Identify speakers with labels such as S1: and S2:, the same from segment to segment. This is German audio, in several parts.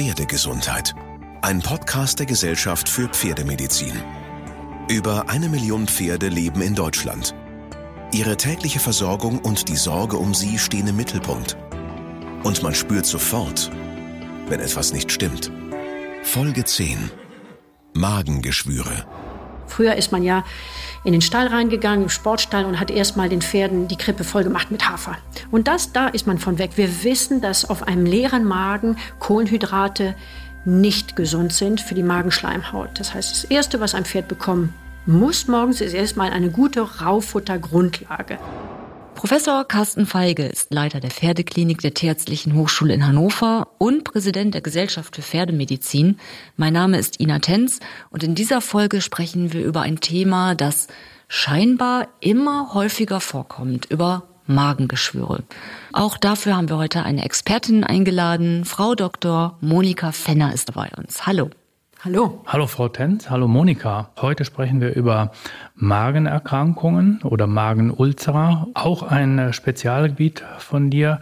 S1: Pferdegesundheit. Ein Podcast der Gesellschaft für Pferdemedizin. Über eine Million Pferde leben in Deutschland. Ihre tägliche Versorgung und die Sorge um sie stehen im Mittelpunkt. Und man spürt sofort, wenn etwas nicht stimmt. Folge 10. Magengeschwüre.
S2: Früher ist man ja in den Stall reingegangen, im Sportstall und hat erstmal den Pferden die Krippe voll gemacht mit Hafer. Und das, da ist man von weg. Wir wissen, dass auf einem leeren Magen Kohlenhydrate nicht gesund sind für die Magenschleimhaut. Das heißt, das Erste, was ein Pferd bekommen muss morgens, ist erstmal eine gute Raufuttergrundlage.
S3: Professor Carsten Feige ist Leiter der Pferdeklinik der Tierärztlichen Hochschule in Hannover und Präsident der Gesellschaft für Pferdemedizin. Mein Name ist Ina Tenz und in dieser Folge sprechen wir über ein Thema, das scheinbar immer häufiger vorkommt, über Magengeschwüre. Auch dafür haben wir heute eine Expertin eingeladen. Frau Dr. Monika Fenner ist bei uns. Hallo.
S2: Hallo.
S4: Hallo Frau Tenz, hallo Monika. Heute sprechen wir über Magenerkrankungen oder Magenulzera, auch ein Spezialgebiet von dir.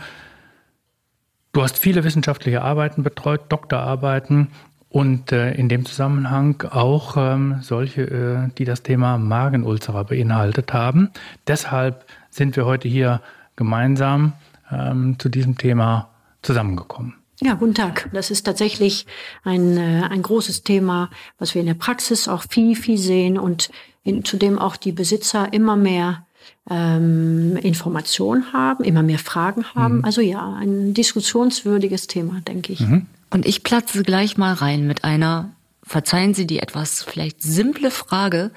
S4: Du hast viele wissenschaftliche Arbeiten betreut, Doktorarbeiten und äh, in dem Zusammenhang auch ähm, solche, äh, die das Thema Magenulzera beinhaltet haben. Deshalb sind wir heute hier gemeinsam ähm, zu diesem Thema zusammengekommen.
S2: Ja, guten Tag. Das ist tatsächlich ein, äh, ein großes Thema, was wir in der Praxis auch viel, viel sehen und in, zu dem auch die Besitzer immer mehr ähm, Informationen haben, immer mehr Fragen haben. Mhm. Also ja, ein diskussionswürdiges Thema, denke ich. Mhm.
S3: Und ich platze gleich mal rein mit einer, verzeihen Sie die etwas vielleicht simple Frage,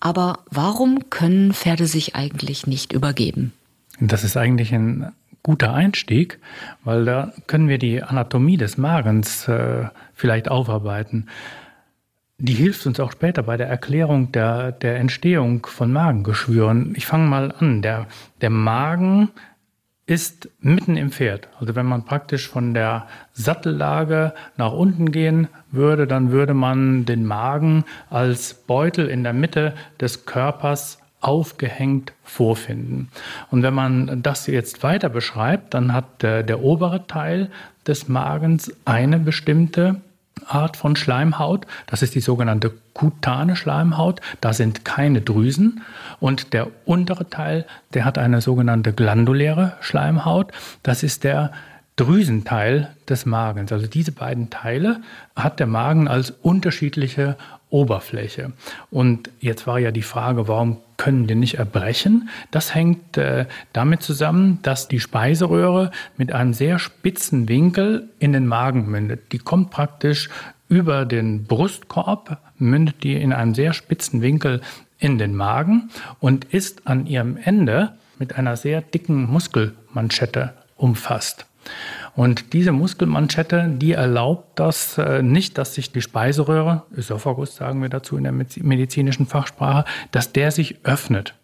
S3: aber warum können Pferde sich eigentlich nicht übergeben?
S4: Das ist eigentlich ein guter Einstieg, weil da können wir die Anatomie des Magens äh, vielleicht aufarbeiten. Die hilft uns auch später bei der Erklärung der, der Entstehung von Magengeschwüren. Ich fange mal an. Der, der Magen ist mitten im Pferd. Also wenn man praktisch von der Sattellage nach unten gehen würde, dann würde man den Magen als Beutel in der Mitte des Körpers aufgehängt vorfinden. Und wenn man das jetzt weiter beschreibt, dann hat der, der obere Teil des Magens eine bestimmte Art von Schleimhaut. Das ist die sogenannte kutane Schleimhaut. Da sind keine Drüsen. Und der untere Teil, der hat eine sogenannte glanduläre Schleimhaut. Das ist der Drüsenteil des Magens. Also diese beiden Teile hat der Magen als unterschiedliche Oberfläche. Und jetzt war ja die Frage, warum können die nicht erbrechen? Das hängt äh, damit zusammen, dass die Speiseröhre mit einem sehr spitzen Winkel in den Magen mündet. Die kommt praktisch über den Brustkorb, mündet die in einem sehr spitzen Winkel in den Magen und ist an ihrem Ende mit einer sehr dicken Muskelmanschette umfasst. Und diese Muskelmanschette, die erlaubt das äh, nicht, dass sich die Speiseröhre, Ösophagus sagen wir dazu in der medizinischen Fachsprache, dass der sich öffnet.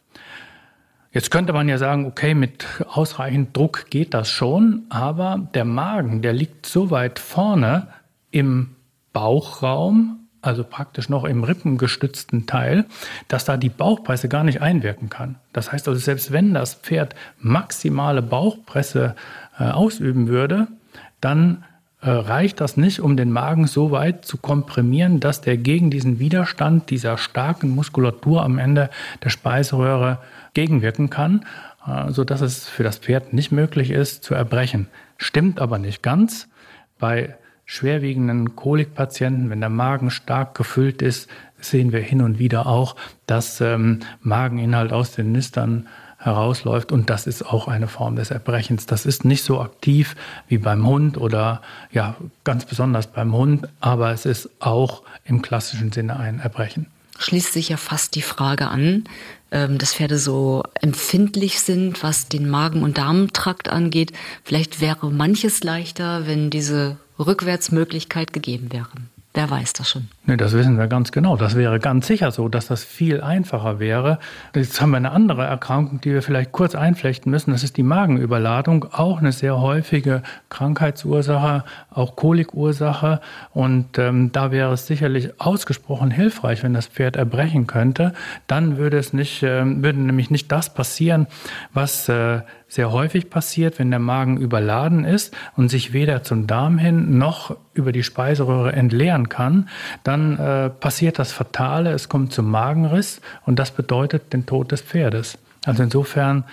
S4: Jetzt könnte man ja sagen, okay, mit ausreichend Druck geht das schon, aber der Magen, der liegt so weit vorne im Bauchraum, also praktisch noch im rippengestützten Teil, dass da die Bauchpresse gar nicht einwirken kann. Das heißt also, selbst wenn das Pferd maximale Bauchpresse ausüben würde, dann äh, reicht das nicht, um den Magen so weit zu komprimieren, dass der gegen diesen Widerstand dieser starken Muskulatur am Ende der Speiseröhre gegenwirken kann, äh, sodass es für das Pferd nicht möglich ist zu erbrechen. Stimmt aber nicht ganz. Bei schwerwiegenden Kolikpatienten, wenn der Magen stark gefüllt ist, sehen wir hin und wieder auch, dass ähm, Mageninhalt aus den Nüstern herausläuft. Und das ist auch eine Form des Erbrechens. Das ist nicht so aktiv wie beim Hund oder ja, ganz besonders beim Hund, aber es ist auch im klassischen Sinne ein Erbrechen.
S3: Schließt sich ja fast die Frage an, ähm, dass Pferde so empfindlich sind, was den Magen- und Darmtrakt angeht. Vielleicht wäre manches leichter, wenn diese Rückwärtsmöglichkeit gegeben wäre. Wer weiß das schon?
S4: Nee, das wissen wir ganz genau. Das wäre ganz sicher so, dass das viel einfacher wäre. Jetzt haben wir eine andere Erkrankung, die wir vielleicht kurz einflechten müssen. Das ist die Magenüberladung, auch eine sehr häufige Krankheitsursache, auch Kolikursache. Und ähm, da wäre es sicherlich ausgesprochen hilfreich, wenn das Pferd erbrechen könnte. Dann würde es nicht, äh, würde nämlich nicht das passieren, was äh, sehr häufig passiert, wenn der Magen überladen ist und sich weder zum Darm hin noch über die Speiseröhre entleeren kann, dann äh, passiert das Fatale, es kommt zum Magenriss und das bedeutet den Tod des Pferdes. Also insofern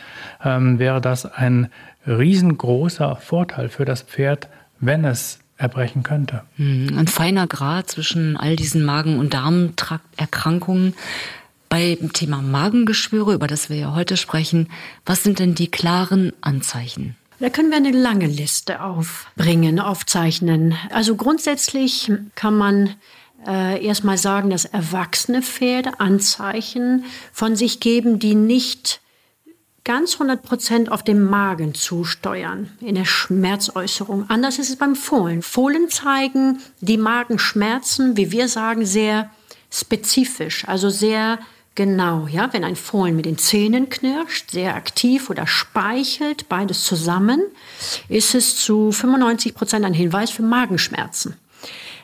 S4: ähm, wäre das ein riesengroßer Vorteil für das Pferd, wenn es erbrechen könnte.
S3: Hm, ein feiner Grad zwischen all diesen Magen- und Darmtrakterkrankungen. Beim Thema Magengeschwüre, über das wir ja heute sprechen, was sind denn die klaren Anzeichen?
S2: Da können wir eine lange Liste aufbringen, aufzeichnen. Also grundsätzlich kann man äh, erstmal sagen, dass erwachsene Pferde Anzeichen von sich geben, die nicht ganz 100 Prozent auf dem Magen zusteuern, in der Schmerzäußerung. Anders ist es beim Fohlen. Fohlen zeigen die Magenschmerzen, wie wir sagen, sehr spezifisch, also sehr Genau, ja, wenn ein Fohlen mit den Zähnen knirscht, sehr aktiv oder speichelt, beides zusammen, ist es zu 95 Prozent ein Hinweis für Magenschmerzen.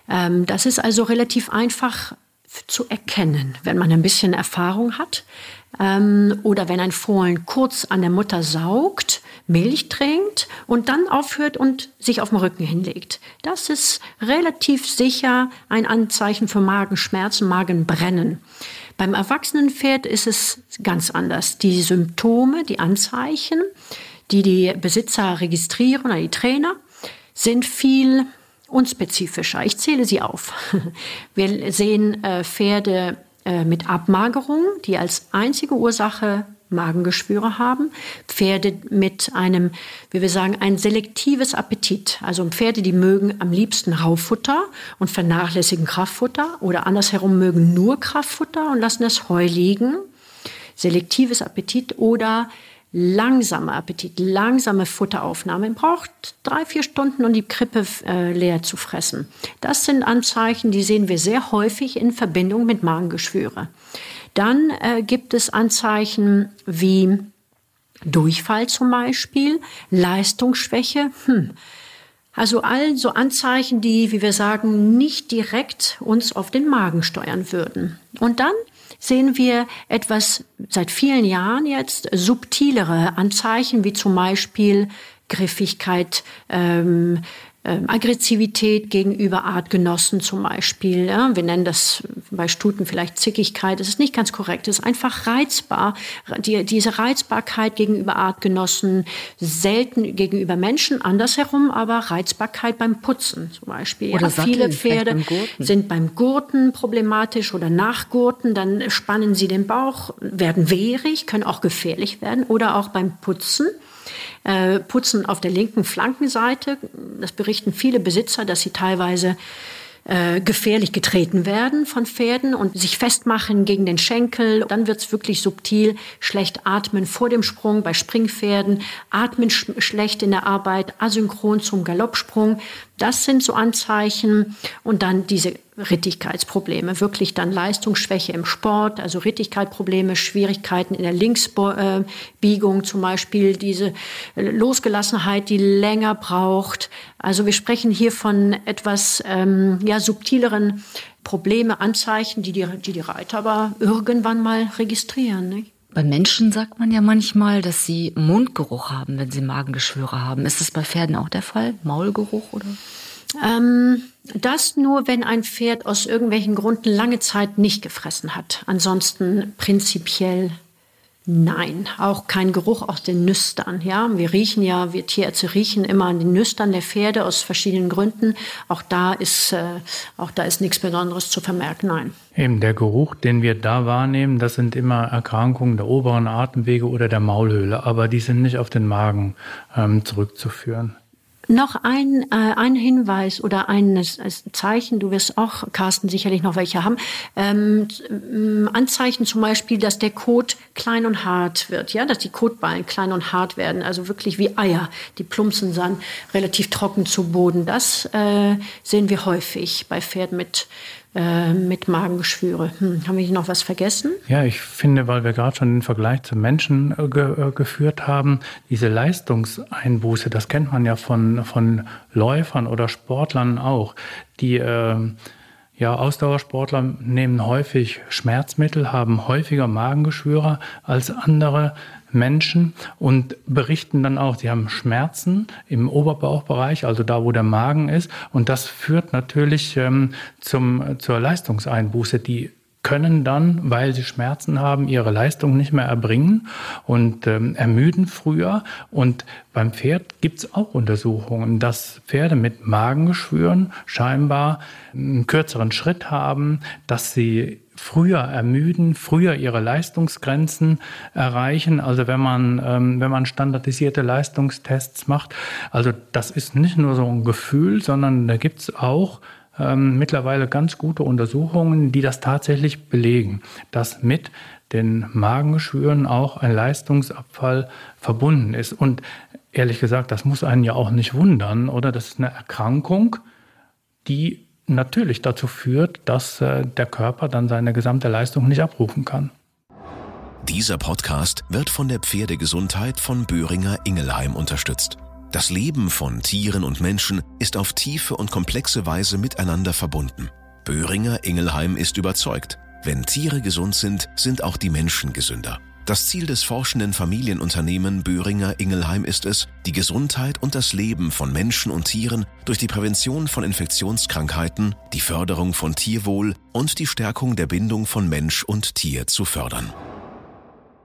S2: Ähm, das ist also relativ einfach zu erkennen, wenn man ein bisschen Erfahrung hat. Ähm, oder wenn ein Fohlen kurz an der Mutter saugt, Milch trinkt und dann aufhört und sich auf den Rücken hinlegt. Das ist relativ sicher ein Anzeichen für Magenschmerzen, Magenbrennen. Beim erwachsenen Pferd ist es ganz anders. Die Symptome, die Anzeichen, die die Besitzer registrieren oder die Trainer, sind viel unspezifischer. Ich zähle sie auf. Wir sehen äh, Pferde äh, mit Abmagerung, die als einzige Ursache Magengeschwüre haben. Pferde mit einem, wie wir sagen, ein selektives Appetit. Also Pferde, die mögen am liebsten Raufutter und vernachlässigen Kraftfutter oder andersherum mögen nur Kraftfutter und lassen das Heu liegen. Selektives Appetit oder langsamer Appetit, langsame Futteraufnahme. Man braucht drei, vier Stunden, um die Krippe äh, leer zu fressen. Das sind Anzeichen, die sehen wir sehr häufig in Verbindung mit Magengeschwüre. Dann äh, gibt es Anzeichen wie Durchfall zum Beispiel, Leistungsschwäche. Hm. Also all so Anzeichen, die, wie wir sagen, nicht direkt uns auf den Magen steuern würden. Und dann sehen wir etwas seit vielen Jahren jetzt subtilere Anzeichen, wie zum Beispiel Griffigkeit, ähm, ähm, Aggressivität gegenüber Artgenossen zum Beispiel. Ja? Wir nennen das bei Stuten vielleicht Zickigkeit. Das ist nicht ganz korrekt. Es ist einfach reizbar. Die, diese Reizbarkeit gegenüber Artgenossen, selten gegenüber Menschen, andersherum aber Reizbarkeit beim Putzen zum Beispiel.
S3: Oder ja,
S2: viele Pferde beim sind beim Gurten problematisch oder nachgurten. Dann spannen sie den Bauch, werden wehrig, können auch gefährlich werden. Oder auch beim Putzen äh, putzen auf der linken Flankenseite. Das berichten viele Besitzer, dass sie teilweise äh, gefährlich getreten werden von Pferden und sich festmachen gegen den Schenkel. Dann wird's wirklich subtil. Schlecht atmen vor dem Sprung bei Springpferden, atmen sch schlecht in der Arbeit, asynchron zum Galoppsprung. Das sind so Anzeichen. Und dann diese Rittigkeitsprobleme, wirklich dann Leistungsschwäche im Sport, also Rittigkeitsprobleme, Schwierigkeiten in der Linksbiegung zum Beispiel, diese Losgelassenheit, die länger braucht. Also wir sprechen hier von etwas ähm, ja, subtileren Probleme, Anzeichen, die die, die die Reiter aber irgendwann mal registrieren. Nicht?
S3: Bei Menschen sagt man ja manchmal, dass sie Mundgeruch haben, wenn sie Magengeschwüre haben. Ist das bei Pferden auch der Fall? Maulgeruch oder?
S2: Ähm, das nur, wenn ein Pferd aus irgendwelchen Gründen lange Zeit nicht gefressen hat. Ansonsten prinzipiell nein. Auch kein Geruch aus den Nüstern. Ja, wir riechen ja, wir Tierärzte riechen immer an den Nüstern der Pferde aus verschiedenen Gründen. Auch da ist, äh, auch da ist nichts Besonderes zu vermerken. Nein.
S4: Eben der Geruch, den wir da wahrnehmen, das sind immer Erkrankungen der oberen Atemwege oder der Maulhöhle, aber die sind nicht auf den Magen ähm, zurückzuführen.
S2: Noch ein, äh, ein Hinweis oder ein Zeichen, du wirst auch, Carsten, sicherlich noch welche haben. Ähm, Anzeichen zum Beispiel, dass der Kot klein und hart wird, ja, dass die Kotballen klein und hart werden, also wirklich wie Eier. Die plumpsen dann relativ trocken zu Boden. Das äh, sehen wir häufig bei Pferden mit äh, mit Magengeschwüre. Hm, haben wir hier noch was vergessen?
S4: Ja, ich finde, weil wir gerade schon den Vergleich zum Menschen äh, ge äh, geführt haben, diese Leistungseinbuße, das kennt man ja von, von Läufern oder Sportlern auch, die ja, Ausdauersportler nehmen häufig Schmerzmittel, haben häufiger Magengeschwüre als andere Menschen und berichten dann auch, sie haben Schmerzen im Oberbauchbereich, also da, wo der Magen ist. Und das führt natürlich ähm, zum, zur Leistungseinbuße. Die können dann, weil sie Schmerzen haben, ihre Leistung nicht mehr erbringen und ähm, ermüden früher. Und beim Pferd gibt's auch Untersuchungen, dass Pferde mit Magengeschwüren scheinbar einen kürzeren Schritt haben, dass sie früher ermüden, früher ihre Leistungsgrenzen erreichen. Also wenn man, ähm, wenn man standardisierte Leistungstests macht. Also das ist nicht nur so ein Gefühl, sondern da gibt's auch ähm, mittlerweile ganz gute Untersuchungen, die das tatsächlich belegen, dass mit den Magengeschwüren auch ein Leistungsabfall verbunden ist. Und ehrlich gesagt, das muss einen ja auch nicht wundern, oder? Das ist eine Erkrankung, die natürlich dazu führt, dass äh, der Körper dann seine gesamte Leistung nicht abrufen kann.
S1: Dieser Podcast wird von der Pferdegesundheit von Böhringer Ingelheim unterstützt. Das Leben von Tieren und Menschen ist auf tiefe und komplexe Weise miteinander verbunden. Böhringer Ingelheim ist überzeugt, wenn Tiere gesund sind, sind auch die Menschen gesünder. Das Ziel des forschenden Familienunternehmen Böhringer Ingelheim ist es, die Gesundheit und das Leben von Menschen und Tieren durch die Prävention von Infektionskrankheiten, die Förderung von Tierwohl und die Stärkung der Bindung von Mensch und Tier zu fördern.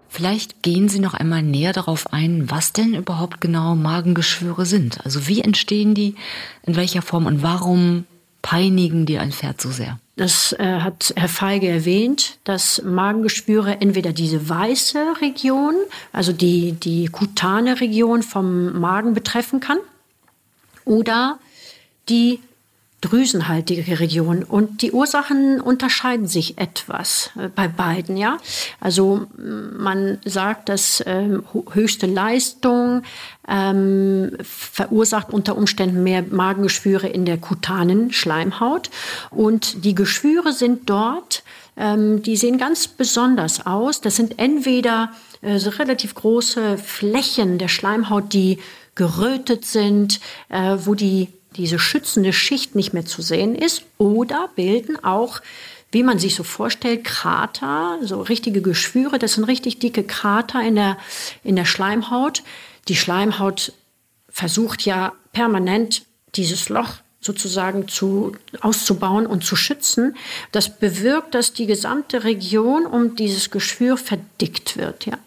S3: Vielleicht gehen Sie noch einmal näher darauf ein, was denn überhaupt genau Magengeschwüre sind. Also wie entstehen die, in welcher Form und warum peinigen die ein Pferd so sehr?
S2: Das äh, hat Herr Feige erwähnt, dass Magengeschwüre entweder diese weiße Region, also die, die kutane Region vom Magen betreffen kann, oder die drüsenhaltige Region. Und die Ursachen unterscheiden sich etwas äh, bei beiden, ja. Also man sagt, dass ähm, höchste Leistung ähm, verursacht unter Umständen mehr Magengeschwüre in der kutanen Schleimhaut. Und die Geschwüre sind dort, ähm, die sehen ganz besonders aus. Das sind entweder äh, relativ große Flächen der Schleimhaut, die gerötet sind, äh, wo die diese schützende Schicht nicht mehr zu sehen ist oder bilden auch wie man sich so vorstellt, Krater, so richtige Geschwüre, das sind richtig dicke Krater in der, in der Schleimhaut. Die Schleimhaut versucht ja permanent dieses Loch sozusagen zu, auszubauen und zu schützen. Das bewirkt, dass die gesamte Region um dieses Geschwür verdickt wird. Ja.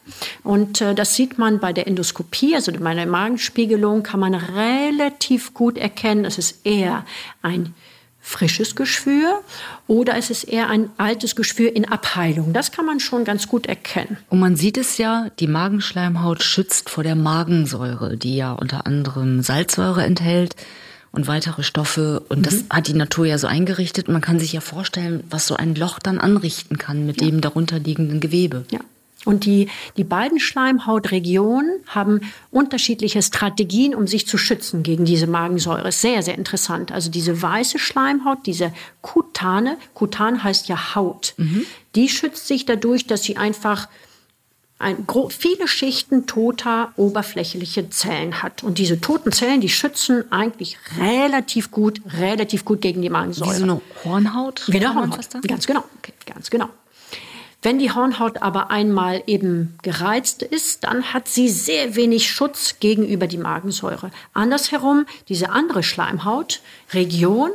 S2: Und äh, das sieht man bei der Endoskopie, also bei der Magenspiegelung kann man relativ gut erkennen, es ist eher ein frisches Geschwür oder es ist eher ein altes Geschwür in Abheilung. Das kann man schon ganz gut erkennen.
S3: Und man sieht es ja, die Magenschleimhaut schützt vor der Magensäure, die ja unter anderem Salzsäure enthält und weitere Stoffe. Und mhm. das hat die Natur ja so eingerichtet. Man kann sich ja vorstellen, was so ein Loch dann anrichten kann mit ja. dem darunterliegenden Gewebe.
S2: Ja. Und die, die beiden Schleimhautregionen haben unterschiedliche Strategien, um sich zu schützen gegen diese Magensäure. Sehr, sehr interessant. Also diese weiße Schleimhaut, diese Kutane, Kutan heißt ja Haut, mhm. die schützt sich dadurch, dass sie einfach ein, viele Schichten toter oberflächliche Zellen hat. Und diese toten Zellen, die schützen eigentlich relativ gut, relativ gut gegen die Magensäure.
S3: Wie so eine Hornhaut?
S2: Wie eine Hornhaut. Ganz genau. Okay, ganz genau. Wenn die Hornhaut aber einmal eben gereizt ist, dann hat sie sehr wenig Schutz gegenüber die Magensäure. Andersherum, diese andere Schleimhautregion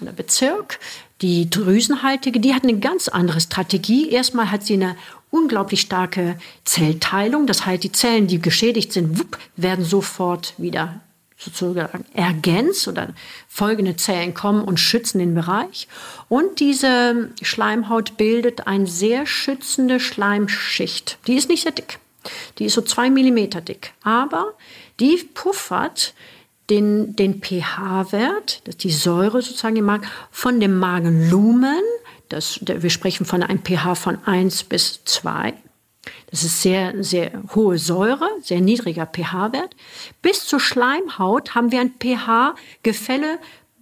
S2: oder Bezirk, die drüsenhaltige, die hat eine ganz andere Strategie. Erstmal hat sie eine unglaublich starke Zellteilung. Das heißt, die Zellen, die geschädigt sind, wupp, werden sofort wieder sozusagen ergänzt oder folgende Zellen kommen und schützen den Bereich. Und diese Schleimhaut bildet eine sehr schützende Schleimschicht. Die ist nicht sehr dick. Die ist so zwei Millimeter dick. Aber die puffert den, den pH-Wert, die Säure sozusagen im Magen, von dem Magenlumen, das, wir sprechen von einem pH von 1 bis 2, das ist sehr, sehr hohe Säure, sehr niedriger pH-Wert. Bis zur Schleimhaut haben wir ein pH-Gefälle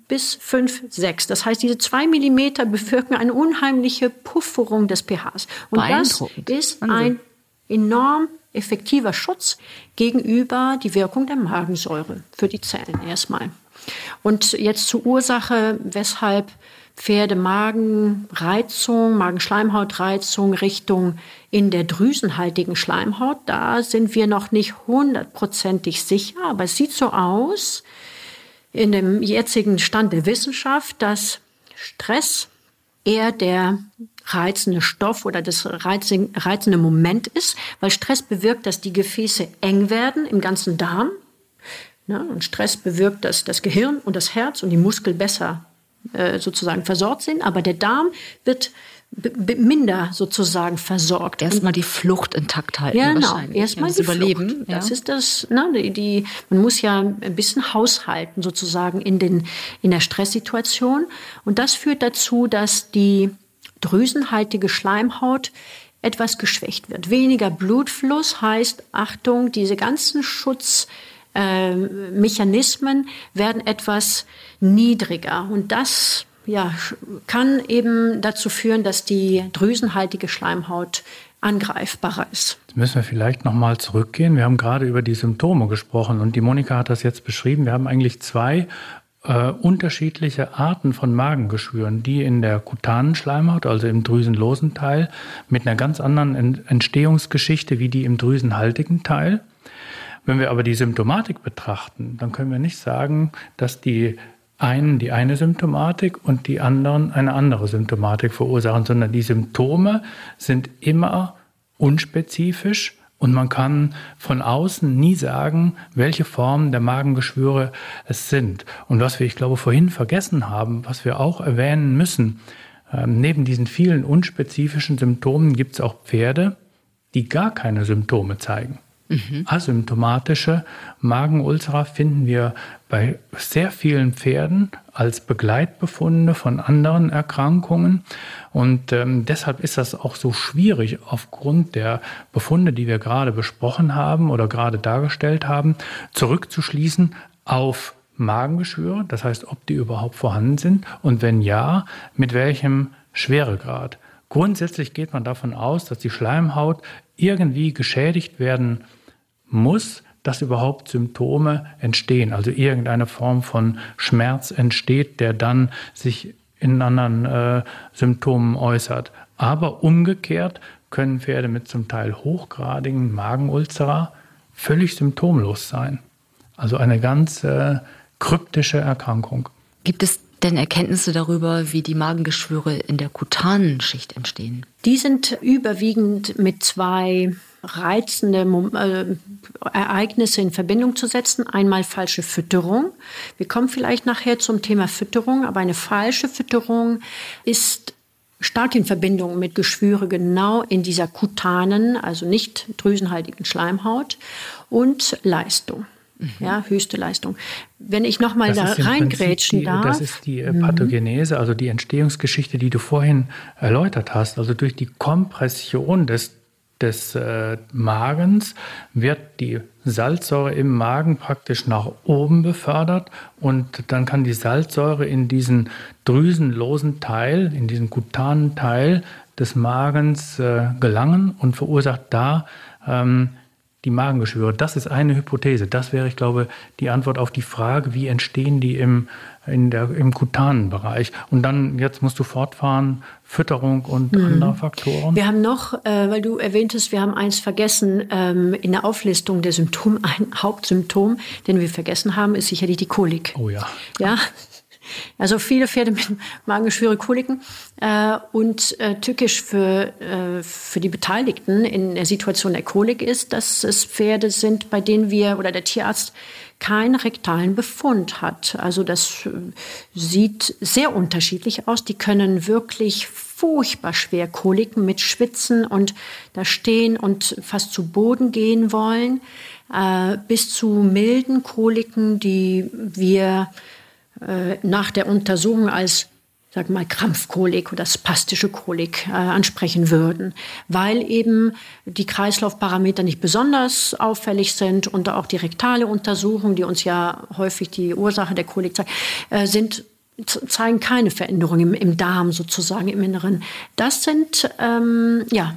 S2: bis 5, 6. Das heißt, diese zwei Millimeter bewirken eine unheimliche Pufferung des pHs. Und das ist ein enorm effektiver Schutz gegenüber die Wirkung der Magensäure für die Zellen erstmal. Und jetzt zur Ursache, weshalb Pferde Magenreizung, Magenschleimhautreizung Richtung in der drüsenhaltigen Schleimhaut. Da sind wir noch nicht hundertprozentig sicher, aber es sieht so aus in dem jetzigen Stand der Wissenschaft, dass Stress eher der reizende Stoff oder das reizende Moment ist, weil Stress bewirkt, dass die Gefäße eng werden im ganzen Darm. und Stress bewirkt, dass das Gehirn und das Herz und die Muskel besser äh, sozusagen versorgt sind, aber der Darm wird minder sozusagen versorgt.
S3: Erstmal die Flucht intakt halten.
S2: Ja, genau. Erstmal ja, das Überleben. Flucht. Das ja. ist das, ne, die, die, man muss ja ein bisschen haushalten sozusagen in den, in der Stresssituation. Und das führt dazu, dass die drüsenhaltige Schleimhaut etwas geschwächt wird. Weniger Blutfluss heißt, Achtung, diese ganzen Schutz, äh, Mechanismen werden etwas niedriger. Und das ja, kann eben dazu führen, dass die drüsenhaltige Schleimhaut angreifbarer ist.
S4: Jetzt müssen wir vielleicht nochmal zurückgehen. Wir haben gerade über die Symptome gesprochen und die Monika hat das jetzt beschrieben. Wir haben eigentlich zwei äh, unterschiedliche Arten von Magengeschwüren, die in der kutanen Schleimhaut, also im drüsenlosen Teil, mit einer ganz anderen Entstehungsgeschichte wie die im drüsenhaltigen Teil. Wenn wir aber die Symptomatik betrachten, dann können wir nicht sagen, dass die einen die eine Symptomatik und die anderen eine andere Symptomatik verursachen, sondern die Symptome sind immer unspezifisch und man kann von außen nie sagen, welche Formen der Magengeschwüre es sind. Und was wir, ich glaube, vorhin vergessen haben, was wir auch erwähnen müssen, äh, neben diesen vielen unspezifischen Symptomen gibt es auch Pferde, die gar keine Symptome zeigen. Mhm. Asymptomatische Magenulzera finden wir bei sehr vielen Pferden als Begleitbefunde von anderen Erkrankungen. Und ähm, deshalb ist das auch so schwierig aufgrund der Befunde, die wir gerade besprochen haben oder gerade dargestellt haben, zurückzuschließen auf Magengeschwüre, das heißt, ob die überhaupt vorhanden sind und wenn ja, mit welchem Schweregrad. Grundsätzlich geht man davon aus, dass die Schleimhaut irgendwie geschädigt werden muss, dass überhaupt Symptome entstehen, also irgendeine Form von Schmerz entsteht, der dann sich in anderen äh, Symptomen äußert. Aber umgekehrt können Pferde mit zum Teil hochgradigen Magenulzera völlig symptomlos sein. Also eine ganz äh, kryptische Erkrankung.
S3: Gibt es denn Erkenntnisse darüber, wie die Magengeschwüre in der kutanen Schicht entstehen?
S2: Die sind überwiegend mit zwei reizende äh, Ereignisse in Verbindung zu setzen. Einmal falsche Fütterung. Wir kommen vielleicht nachher zum Thema Fütterung, aber eine falsche Fütterung ist stark in Verbindung mit Geschwüre genau in dieser kutanen, also nicht drüsenhaltigen Schleimhaut und Leistung. Mhm. Ja, höchste Leistung. Wenn ich nochmal da reingrätschen darf.
S4: Das ist die äh, Pathogenese, also die Entstehungsgeschichte, die du vorhin erläutert hast. Also durch die Kompression des des äh, Magens wird die Salzsäure im Magen praktisch nach oben befördert und dann kann die Salzsäure in diesen drüsenlosen Teil, in diesen kutanen Teil des Magens äh, gelangen und verursacht da ähm, die Magengeschwüre. Das ist eine Hypothese. Das wäre, ich glaube, die Antwort auf die Frage, wie entstehen die im, in der, im kutanen Bereich. Und dann, jetzt musst du fortfahren, Fütterung und mhm. andere Faktoren.
S2: Wir haben noch, äh, weil du erwähntest, wir haben eins vergessen, ähm, in der Auflistung der Symptome, ein Hauptsymptom, den wir vergessen haben, ist sicherlich die Kolik.
S4: Oh ja.
S2: Ja, also viele Pferde mit Magengeschwüre, Koliken. Äh, und äh, tückisch für, äh, für die Beteiligten in der Situation der Kolik ist, dass es Pferde sind, bei denen wir oder der Tierarzt keinen rektalen Befund hat. Also das äh, sieht sehr unterschiedlich aus. Die können wirklich furchtbar schwer Koliken mit Schwitzen und da stehen und fast zu Boden gehen wollen. äh, bis zu milden Koliken, die wir äh, nach der Untersuchung als sag mal, Krampfkolik oder spastische Kolik äh, ansprechen würden, weil eben die Kreislaufparameter nicht besonders auffällig sind und auch die rektale Untersuchung, die uns ja häufig die Ursache der Kolik zeigt, äh, sind zeigen keine Veränderung im, im, Darm sozusagen im Inneren. Das sind ähm, ja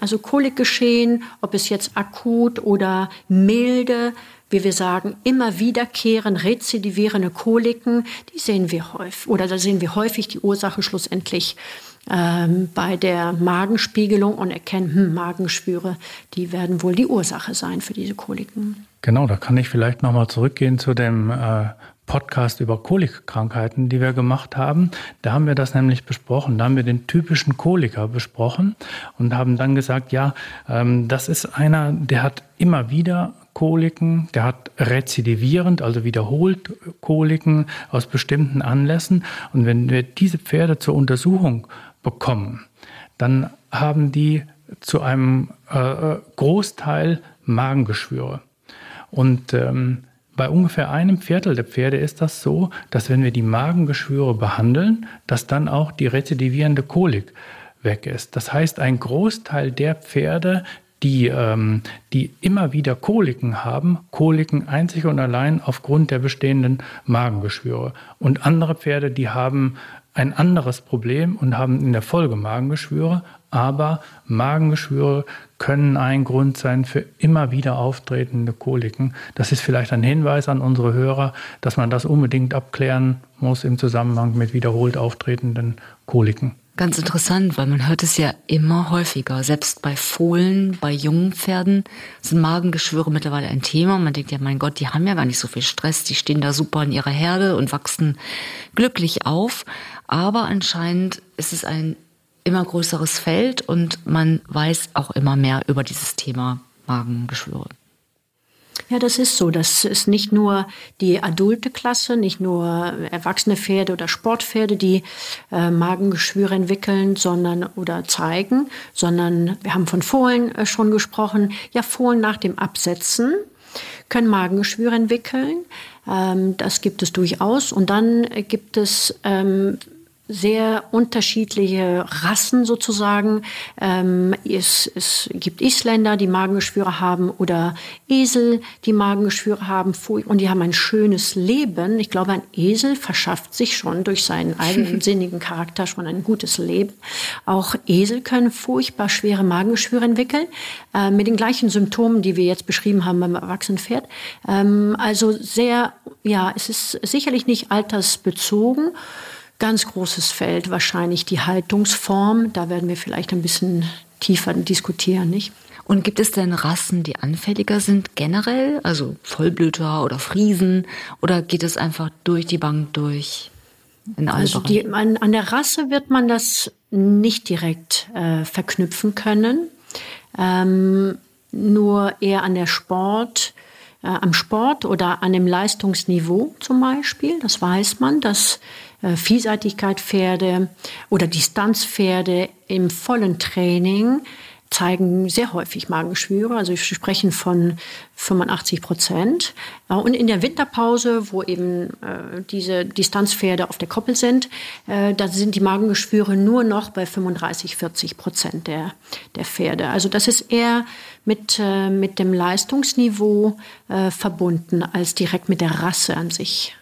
S2: also Kolikgeschehen, ob es jetzt akut oder milde wie wir sagen, immer wiederkehren, rezidivierende Koliken, die sehen wir häufig, oder da sehen wir häufig die Ursache schlussendlich ähm, bei der Magenspiegelung und erkennen, hm, Magenschwüre, die werden wohl die Ursache sein für diese Koliken.
S4: Genau, da kann ich vielleicht nochmal zurückgehen zu dem äh, Podcast über Kolikkrankheiten, die wir gemacht haben. Da haben wir das nämlich besprochen. Da haben wir den typischen Koliker besprochen und haben dann gesagt, ja, ähm, das ist einer, der hat immer wieder Koliken, der hat rezidivierend, also wiederholt Koliken aus bestimmten Anlässen. Und wenn wir diese Pferde zur Untersuchung bekommen, dann haben die zu einem äh, Großteil Magengeschwüre. Und ähm, bei ungefähr einem Viertel der Pferde ist das so, dass wenn wir die Magengeschwüre behandeln, dass dann auch die rezidivierende Kolik weg ist. Das heißt, ein Großteil der Pferde, die, ähm, die immer wieder Koliken haben, Koliken einzig und allein aufgrund der bestehenden Magengeschwüre. Und andere Pferde, die haben ein anderes Problem und haben in der Folge Magengeschwüre, aber Magengeschwüre können ein Grund sein für immer wieder auftretende Koliken. Das ist vielleicht ein Hinweis an unsere Hörer, dass man das unbedingt abklären muss im Zusammenhang mit wiederholt auftretenden Koliken.
S3: Ganz interessant, weil man hört es ja immer häufiger. Selbst bei Fohlen, bei jungen Pferden sind Magengeschwüre mittlerweile ein Thema. Man denkt ja, mein Gott, die haben ja gar nicht so viel Stress. Die stehen da super in ihrer Herde und wachsen glücklich auf. Aber anscheinend ist es ein immer größeres Feld und man weiß auch immer mehr über dieses Thema Magengeschwüre.
S2: Ja, das ist so. Das ist nicht nur die adulte Klasse, nicht nur erwachsene Pferde oder Sportpferde, die äh, Magengeschwüre entwickeln, sondern oder zeigen, sondern wir haben von Fohlen äh, schon gesprochen. Ja, Fohlen nach dem Absetzen können Magengeschwüre entwickeln. Ähm, das gibt es durchaus. Und dann gibt es ähm, sehr unterschiedliche Rassen sozusagen. Ähm, es, es gibt Isländer, die Magengeschwüre haben oder Esel, die Magengeschwüre haben und die haben ein schönes Leben. Ich glaube, ein Esel verschafft sich schon durch seinen eigensinnigen Charakter schon ein gutes Leben. Auch Esel können furchtbar schwere Magengeschwüre entwickeln, äh, mit den gleichen Symptomen, die wir jetzt beschrieben haben beim Erwachsenenpferd. Ähm, also sehr, ja, es ist sicherlich nicht altersbezogen. Ganz großes Feld wahrscheinlich die Haltungsform. Da werden wir vielleicht ein bisschen tiefer diskutieren, nicht?
S3: Und gibt es denn Rassen, die anfälliger sind generell, also Vollblüter oder Friesen, oder geht es einfach durch die Bank durch?
S2: In also die, an, an, der Rasse wird man das nicht direkt äh, verknüpfen können, ähm, nur eher an der Sport, äh, am Sport oder an dem Leistungsniveau zum Beispiel. Das weiß man, dass äh, Vielseitigkeit-Pferde oder Distanzpferde im vollen Training zeigen sehr häufig Magengeschwüre. Also wir sprechen von 85 Prozent. Äh, und in der Winterpause, wo eben äh, diese Distanzpferde auf der Koppel sind, äh, da sind die Magengeschwüre nur noch bei 35, 40 Prozent der, der Pferde. Also das ist eher mit, äh, mit dem Leistungsniveau äh, verbunden als direkt mit der Rasse an sich.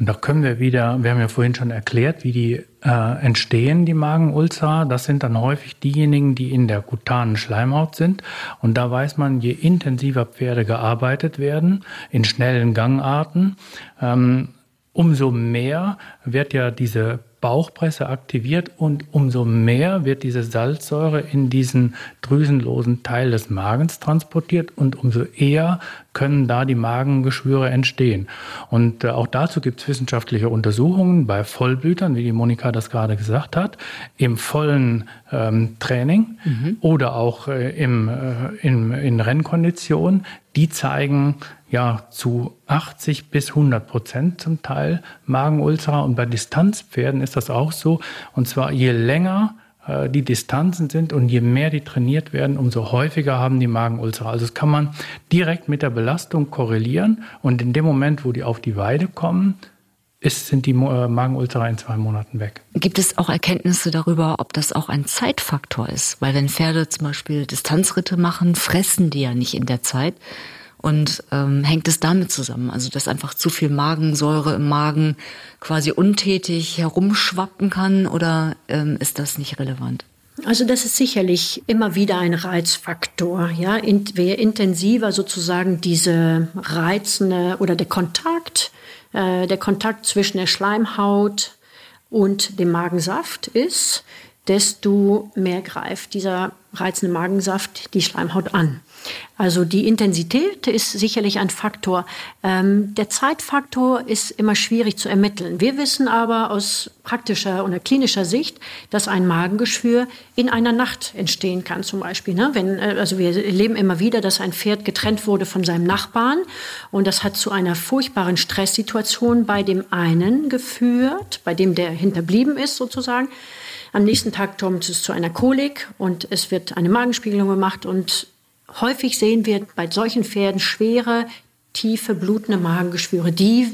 S4: Und da können wir wieder, wir haben ja vorhin schon erklärt, wie die äh, entstehen, die Magenulcer. Das sind dann häufig diejenigen, die in der kutanen Schleimhaut sind. Und da weiß man, je intensiver Pferde gearbeitet werden, in schnellen Gangarten, ähm, umso mehr wird ja diese Bauchpresse aktiviert und umso mehr wird diese Salzsäure in diesen drüsenlosen Teil des Magens transportiert und umso eher können da die Magengeschwüre entstehen. Und äh, auch dazu gibt es wissenschaftliche Untersuchungen bei Vollblütern, wie die Monika das gerade gesagt hat, im vollen ähm, Training mhm. oder auch äh, im, äh, in, in Rennkonditionen. Die zeigen ja zu 80 bis 100 Prozent zum Teil Magenulcer. Und bei Distanzpferden ist das auch so. Und zwar je länger äh, die Distanzen sind und je mehr die trainiert werden, umso häufiger haben die Magenulzer. Also das kann man direkt mit der Belastung korrelieren und in dem Moment, wo die auf die Weide kommen, ist, sind die äh, Magenulzer in zwei Monaten weg.
S3: Gibt es auch Erkenntnisse darüber, ob das auch ein Zeitfaktor ist? Weil wenn Pferde zum Beispiel Distanzritte machen, fressen die ja nicht in der Zeit. Und ähm, hängt es damit zusammen? Also dass einfach zu viel Magensäure im Magen quasi untätig herumschwappen kann oder ähm, ist das nicht relevant?
S2: Also das ist sicherlich immer wieder ein Reizfaktor. Ja, In, je intensiver sozusagen diese reizende oder der Kontakt, äh, der Kontakt zwischen der Schleimhaut und dem Magensaft ist, desto mehr greift dieser reizende Magensaft die Schleimhaut an. Also die Intensität ist sicherlich ein Faktor. Ähm, der Zeitfaktor ist immer schwierig zu ermitteln. Wir wissen aber aus praktischer oder klinischer Sicht, dass ein Magengeschwür in einer Nacht entstehen kann, zum Beispiel. Ne? Wenn, äh, also wir erleben immer wieder, dass ein Pferd getrennt wurde von seinem Nachbarn und das hat zu einer furchtbaren Stresssituation bei dem einen geführt, bei dem der hinterblieben ist sozusagen. Am nächsten Tag kommt es zu einer Kolik und es wird eine Magenspiegelung gemacht und häufig sehen wir bei solchen Pferden schwere, tiefe, blutende Magengeschwüre, die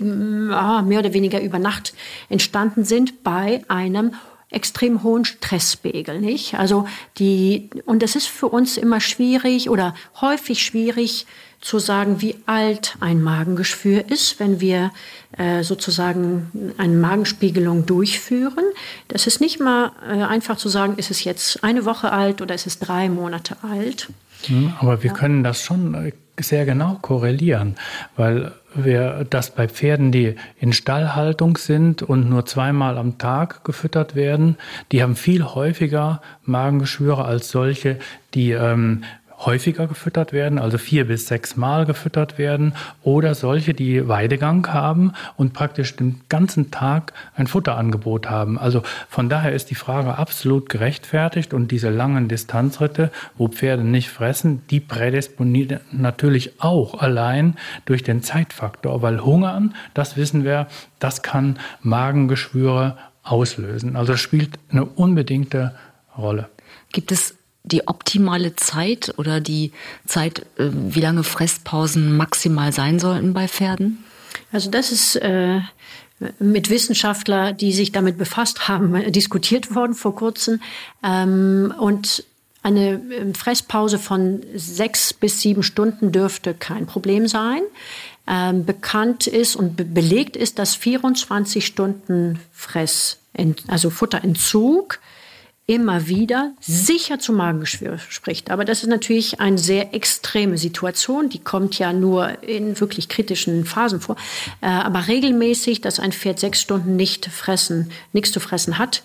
S2: ah, mehr oder weniger über Nacht entstanden sind bei einem extrem hohen Stresspegel, nicht? Also die, und das ist für uns immer schwierig oder häufig schwierig zu sagen, wie alt ein Magengeschwür ist, wenn wir äh, sozusagen eine Magenspiegelung durchführen. Das ist nicht mal äh, einfach zu sagen, ist es jetzt eine Woche alt oder ist es drei Monate alt.
S4: Hm, aber wir können das schon äh, sehr genau korrelieren, weil wir das bei Pferden, die in Stallhaltung sind und nur zweimal am Tag gefüttert werden, die haben viel häufiger Magengeschwüre als solche, die ähm, häufiger gefüttert werden, also vier bis sechs Mal gefüttert werden, oder solche, die Weidegang haben und praktisch den ganzen Tag ein Futterangebot haben. Also von daher ist die Frage absolut gerechtfertigt und diese langen Distanzritte, wo Pferde nicht fressen, die prädisponieren natürlich auch allein durch den Zeitfaktor, weil Hungern, das wissen wir, das kann Magengeschwüre auslösen. Also spielt eine unbedingte Rolle.
S3: Gibt es die optimale Zeit oder die Zeit, äh, wie lange Fresspausen maximal sein sollten bei Pferden?
S2: Also das ist äh, mit Wissenschaftlern, die sich damit befasst haben, äh, diskutiert worden vor kurzem. Ähm, und eine ähm, Fresspause von sechs bis sieben Stunden dürfte kein Problem sein. Ähm, bekannt ist und be belegt ist, dass 24 Stunden Fress, also Futterentzug immer wieder sicher zu Magengeschwür spricht. Aber das ist natürlich eine sehr extreme Situation. Die kommt ja nur in wirklich kritischen Phasen vor. Äh, aber regelmäßig, dass ein Pferd sechs Stunden nicht fressen, nichts zu fressen hat,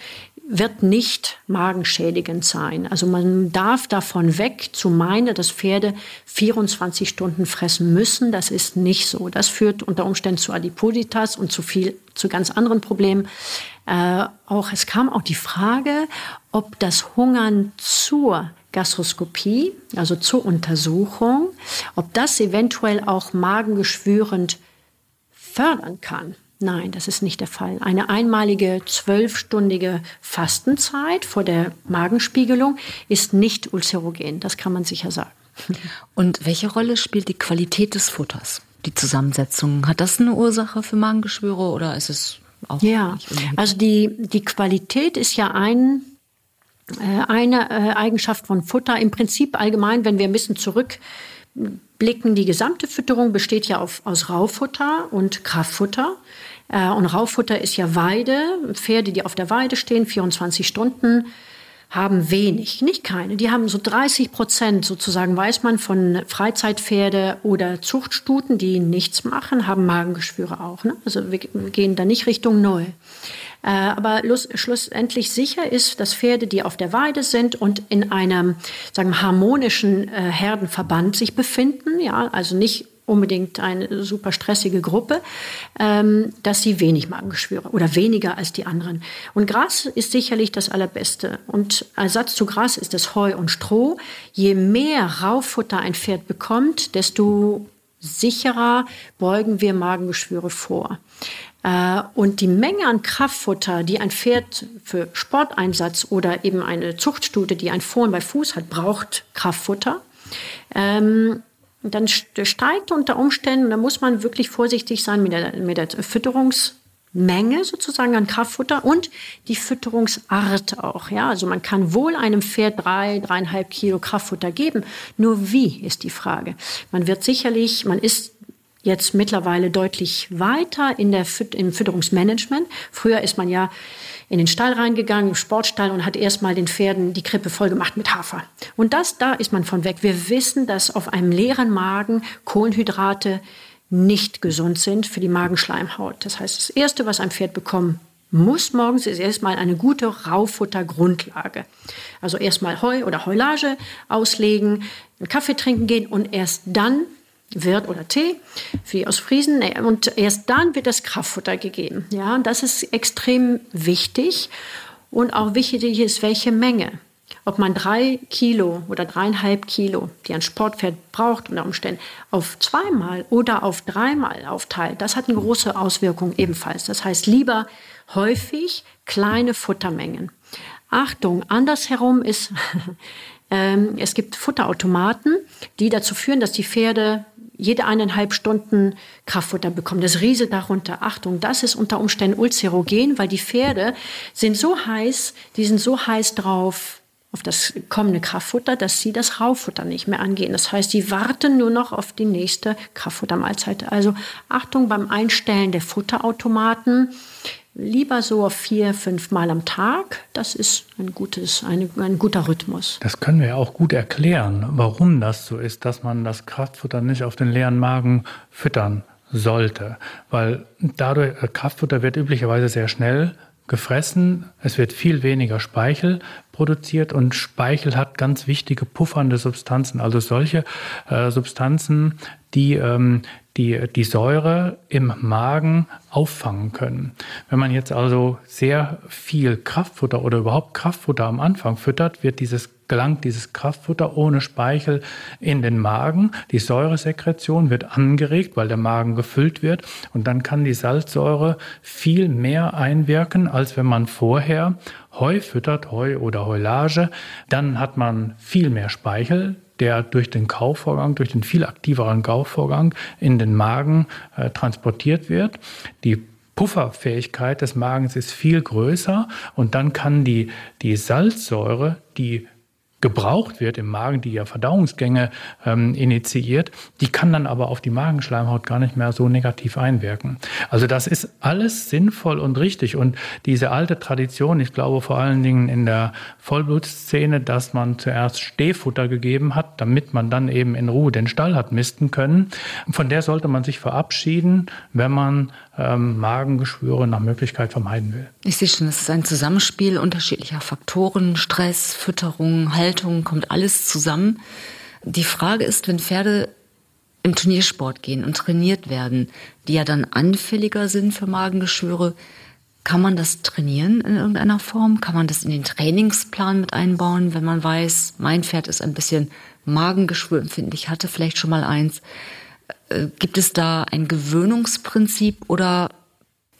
S2: wird nicht magenschädigend sein. Also man darf davon weg zu meinen, dass Pferde 24 Stunden fressen müssen. Das ist nicht so. Das führt unter Umständen zu Adipositas und zu viel, zu ganz anderen Problemen. Äh, auch, es kam auch die Frage, ob das Hungern zur Gastroskopie, also zur Untersuchung, ob das eventuell auch magengeschwürend fördern kann. Nein, das ist nicht der Fall. Eine einmalige zwölfstündige Fastenzeit vor der Magenspiegelung ist nicht ulcerogen. Das kann man sicher sagen.
S3: Und welche Rolle spielt die Qualität des Futters? Die Zusammensetzung, hat das eine Ursache für Magengeschwüre oder ist es auch?
S2: Ja, also die, die Qualität ist ja ein, äh, eine äh, Eigenschaft von Futter. Im Prinzip allgemein, wenn wir ein bisschen zurückblicken, die gesamte Fütterung besteht ja auf, aus Raufutter und Kraftfutter. Äh, und Raufutter ist ja Weide. Pferde, die auf der Weide stehen, 24 Stunden, haben wenig, nicht keine. Die haben so 30 Prozent sozusagen, weiß man, von Freizeitpferde oder Zuchtstuten, die nichts machen, haben Magengeschwüre auch. Ne? Also wir gehen da nicht Richtung Null. Äh, aber schlussendlich sicher ist, dass Pferde, die auf der Weide sind und in einem sagen, harmonischen äh, Herdenverband sich befinden, ja, also nicht unbedingt eine super stressige Gruppe, ähm, dass sie wenig Magengeschwüre oder weniger als die anderen. Und Gras ist sicherlich das Allerbeste. Und Ersatz zu Gras ist das Heu und Stroh. Je mehr Rauffutter ein Pferd bekommt, desto sicherer beugen wir Magengeschwüre vor. Äh, und die Menge an Kraftfutter, die ein Pferd für Sporteinsatz oder eben eine Zuchtstute, die ein Fohlen bei Fuß hat, braucht Kraftfutter. Ähm, dann steigt unter Umständen, da muss man wirklich vorsichtig sein mit der, mit der Fütterungsmenge sozusagen an Kraftfutter und die Fütterungsart auch. Ja, also man kann wohl einem Pferd drei, dreieinhalb Kilo Kraftfutter geben. Nur wie ist die Frage. Man wird sicherlich, man ist jetzt mittlerweile deutlich weiter in der im Fütterungsmanagement. Früher ist man ja in den Stall reingegangen, im Sportstall und hat erstmal den Pferden die Krippe voll gemacht mit Hafer. Und das, da ist man von weg. Wir wissen, dass auf einem leeren Magen Kohlenhydrate nicht gesund sind für die Magenschleimhaut. Das heißt, das Erste, was ein Pferd bekommen muss morgens, ist erstmal eine gute Raufuttergrundlage. Also erstmal Heu oder Heulage auslegen, einen Kaffee trinken gehen und erst dann wird oder Tee für die Ostfriesen und erst dann wird das Kraftfutter gegeben. Ja, das ist extrem wichtig und auch wichtig ist, welche Menge. Ob man drei Kilo oder dreieinhalb Kilo, die ein Sportpferd braucht unter Umständen, auf zweimal oder auf dreimal aufteilt, das hat eine große Auswirkung ebenfalls. Das heißt, lieber häufig kleine Futtermengen. Achtung, andersherum ist, ähm, es gibt Futterautomaten, die dazu führen, dass die Pferde jede eineinhalb Stunden Kraftfutter bekommen. Das rieselt darunter. Achtung, das ist unter Umständen ulcerogen, weil die Pferde sind so heiß, die sind so heiß drauf, auf das kommende Kraftfutter, dass sie das Raufutter nicht mehr angehen. Das heißt, die warten nur noch auf die nächste Kraftfuttermahlzeit. Also Achtung beim Einstellen der Futterautomaten lieber so vier, fünf Mal am Tag. Das ist ein, gutes, ein, ein guter Rhythmus.
S4: Das können wir ja auch gut erklären, warum das so ist, dass man das Kraftfutter nicht auf den leeren Magen füttern sollte. Weil dadurch, äh, Kraftfutter wird üblicherweise sehr schnell gefressen, es wird viel weniger Speichel produziert und Speichel hat ganz wichtige puffernde Substanzen, also solche äh, Substanzen, die ähm, die die Säure im Magen auffangen können. Wenn man jetzt also sehr viel Kraftfutter oder überhaupt Kraftfutter am Anfang füttert, wird dieses gelangt dieses Kraftfutter ohne Speichel in den Magen. Die Säuresekretion wird angeregt, weil der Magen gefüllt wird und dann kann die Salzsäure viel mehr einwirken, als wenn man vorher Heu füttert, Heu oder Heulage. Dann hat man viel mehr Speichel, der durch den Kaufvorgang, durch den viel aktiveren Kaufvorgang in den Magen äh, transportiert wird. Die Pufferfähigkeit des Magens ist viel größer und dann kann die, die Salzsäure, die gebraucht wird im Magen, die ja Verdauungsgänge ähm, initiiert, die kann dann aber auf die Magenschleimhaut gar nicht mehr so negativ einwirken. Also das ist alles sinnvoll und richtig. Und diese alte Tradition, ich glaube vor allen Dingen in der Vollblutszene, dass man zuerst Stehfutter gegeben hat, damit man dann eben in Ruhe den Stall hat misten können, von der sollte man sich verabschieden, wenn man ähm, Magengeschwüre nach Möglichkeit vermeiden will.
S3: Ich sehe schon, es ist ein Zusammenspiel unterschiedlicher Faktoren, Stress, Fütterung, Haltung, kommt alles zusammen. Die Frage ist, wenn Pferde im Turniersport gehen und trainiert werden, die ja dann anfälliger sind für Magengeschwüre, kann man das trainieren in irgendeiner Form? Kann man das in den Trainingsplan mit einbauen, wenn man weiß, mein Pferd ist ein bisschen Magengeschwürempfindlich, hatte vielleicht schon mal eins? Äh, gibt es da ein Gewöhnungsprinzip oder?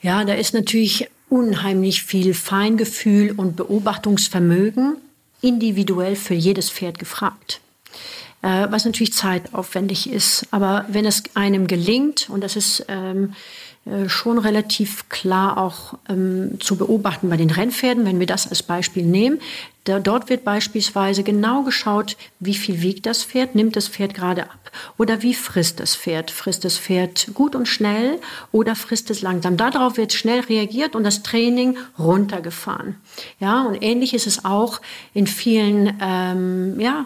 S2: Ja, da ist natürlich unheimlich viel Feingefühl und Beobachtungsvermögen individuell für jedes Pferd gefragt. Äh, was natürlich zeitaufwendig ist. Aber wenn es einem gelingt, und das ist ähm, äh, schon relativ klar auch ähm, zu beobachten bei den Rennpferden, wenn wir das als Beispiel nehmen. Da, dort wird beispielsweise genau geschaut, wie viel wiegt das Pferd, nimmt das Pferd gerade ab oder wie frisst das Pferd. Frisst das Pferd gut und schnell oder frisst es langsam. Darauf wird schnell reagiert und das Training runtergefahren. Ja, und ähnlich ist es auch in vielen ähm, ja,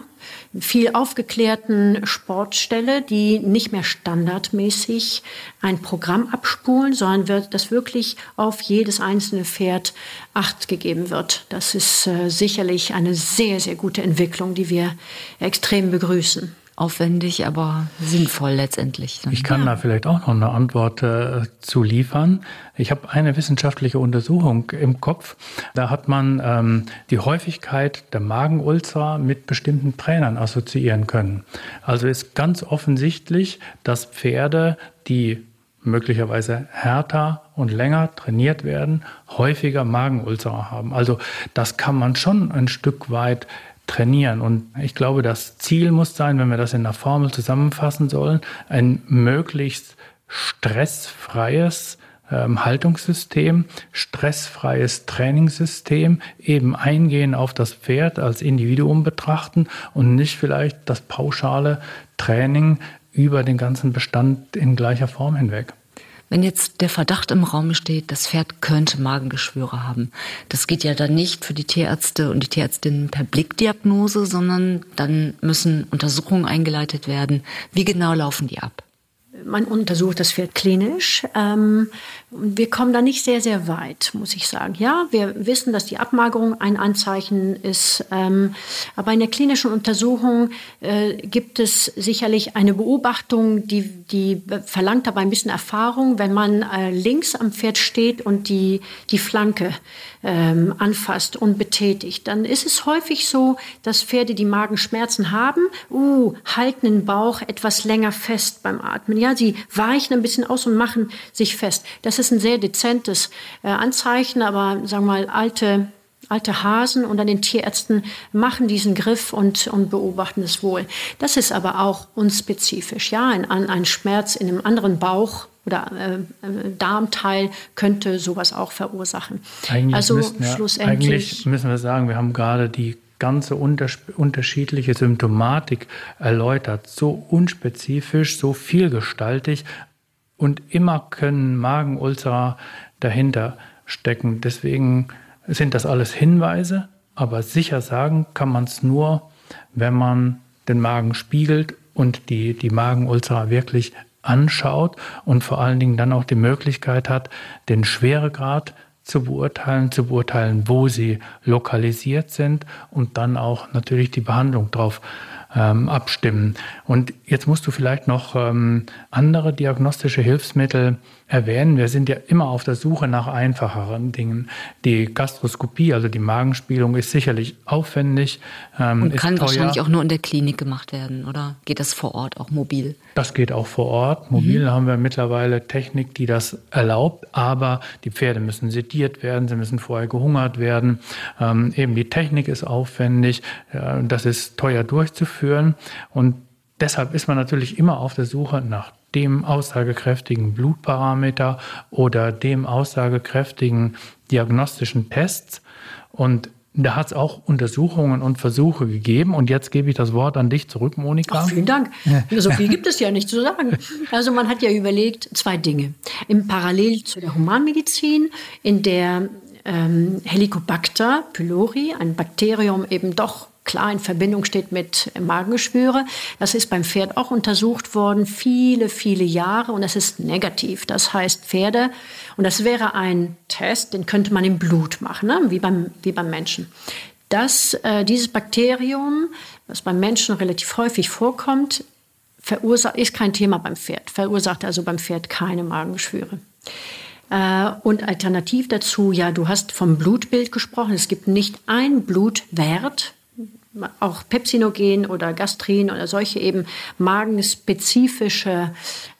S2: viel aufgeklärten Sportstelle, die nicht mehr standardmäßig ein Programm abspulen, sondern wird, dass wirklich auf jedes einzelne Pferd Acht gegeben wird. Das ist äh, sicherlich eine sehr, sehr gute Entwicklung, die wir extrem begrüßen
S3: aufwendig, aber sinnvoll letztendlich.
S4: Ich kann ja. da vielleicht auch noch eine Antwort äh, zu liefern. Ich habe eine wissenschaftliche Untersuchung im Kopf. Da hat man ähm, die Häufigkeit der Magenulzer mit bestimmten Trainern assoziieren können. Also ist ganz offensichtlich, dass Pferde, die möglicherweise härter und länger trainiert werden, häufiger Magenulcer haben. Also das kann man schon ein Stück weit trainieren. Und ich glaube, das Ziel muss sein, wenn wir das in der Formel zusammenfassen sollen, ein möglichst stressfreies ähm, Haltungssystem, stressfreies Trainingssystem, eben eingehen auf das Pferd als Individuum betrachten und nicht vielleicht das pauschale Training über den ganzen Bestand in gleicher Form hinweg.
S3: Wenn jetzt der Verdacht im Raum steht, das Pferd könnte Magengeschwüre haben, das geht ja dann nicht für die Tierärzte und die Tierärztinnen per Blickdiagnose, sondern dann müssen Untersuchungen eingeleitet werden. Wie genau laufen die ab?
S2: Man untersucht das Pferd klinisch. Ähm, wir kommen da nicht sehr, sehr weit, muss ich sagen. Ja, wir wissen, dass die Abmagerung ein Anzeichen ist. Ähm, aber in der klinischen Untersuchung äh, gibt es sicherlich eine Beobachtung, die, die verlangt dabei ein bisschen Erfahrung, wenn man äh, links am Pferd steht und die, die Flanke ähm, anfasst und betätigt. Dann ist es häufig so, dass Pferde, die Magenschmerzen haben, uh, halten den Bauch etwas länger fest beim Atmen. Ja, sie weichen ein bisschen aus und machen sich fest. Das ist ein sehr dezentes äh, Anzeichen, aber sagen wir mal, alte alte Hasen und an den Tierärzten machen diesen Griff und, und beobachten es wohl. Das ist aber auch unspezifisch. Ja, ein, ein Schmerz in einem anderen Bauch oder äh, äh Darmteil könnte sowas auch verursachen.
S4: Eigentlich also müssen, ja, schlussendlich eigentlich müssen wir sagen, wir haben gerade die ganze unterschiedliche Symptomatik erläutert, so unspezifisch, so vielgestaltig und immer können Magenulcer dahinter stecken. Deswegen sind das alles Hinweise, aber sicher sagen kann man es nur, wenn man den Magen spiegelt und die, die Magenulcer wirklich anschaut und vor allen Dingen dann auch die Möglichkeit hat, den Schweregrad zu beurteilen, zu beurteilen, wo sie lokalisiert sind und dann auch natürlich die Behandlung drauf ähm, abstimmen. Und jetzt musst du vielleicht noch ähm, andere diagnostische Hilfsmittel erwähnen. Wir sind ja immer auf der Suche nach einfacheren Dingen. Die Gastroskopie, also die Magenspielung, ist sicherlich aufwendig.
S3: Ähm, Und kann wahrscheinlich auch nur in der Klinik gemacht werden, oder geht das vor Ort auch mobil?
S4: Das geht auch vor Ort. Mobil mhm. haben wir mittlerweile Technik, die das erlaubt, aber die Pferde müssen sediert werden, sie müssen vorher gehungert werden. Ähm, eben die Technik ist aufwendig, äh, das ist teuer durchzuführen und deshalb ist man natürlich immer auf der Suche nach dem aussagekräftigen Blutparameter oder dem aussagekräftigen diagnostischen Tests. Und da hat es auch Untersuchungen und Versuche gegeben. Und jetzt gebe ich das Wort an dich zurück, Monika.
S2: Ach, vielen Dank. So viel gibt es ja nicht zu sagen. Also man hat ja überlegt, zwei Dinge. Im Parallel zu der Humanmedizin, in der ähm, Helicobacter pylori, ein Bakterium eben doch klar in Verbindung steht mit Magengeschwüre. Das ist beim Pferd auch untersucht worden, viele, viele Jahre und es ist negativ. Das heißt Pferde, und das wäre ein Test, den könnte man im Blut machen, ne? wie, beim, wie beim Menschen. Das, äh, dieses Bakterium, das beim Menschen relativ häufig vorkommt, verursacht, ist kein Thema beim Pferd, verursacht also beim Pferd keine Magengeschwüre. Äh, und alternativ dazu, ja, du hast vom Blutbild gesprochen. Es gibt nicht ein Blutwert, auch Pepsinogen oder Gastrin oder solche eben magenspezifische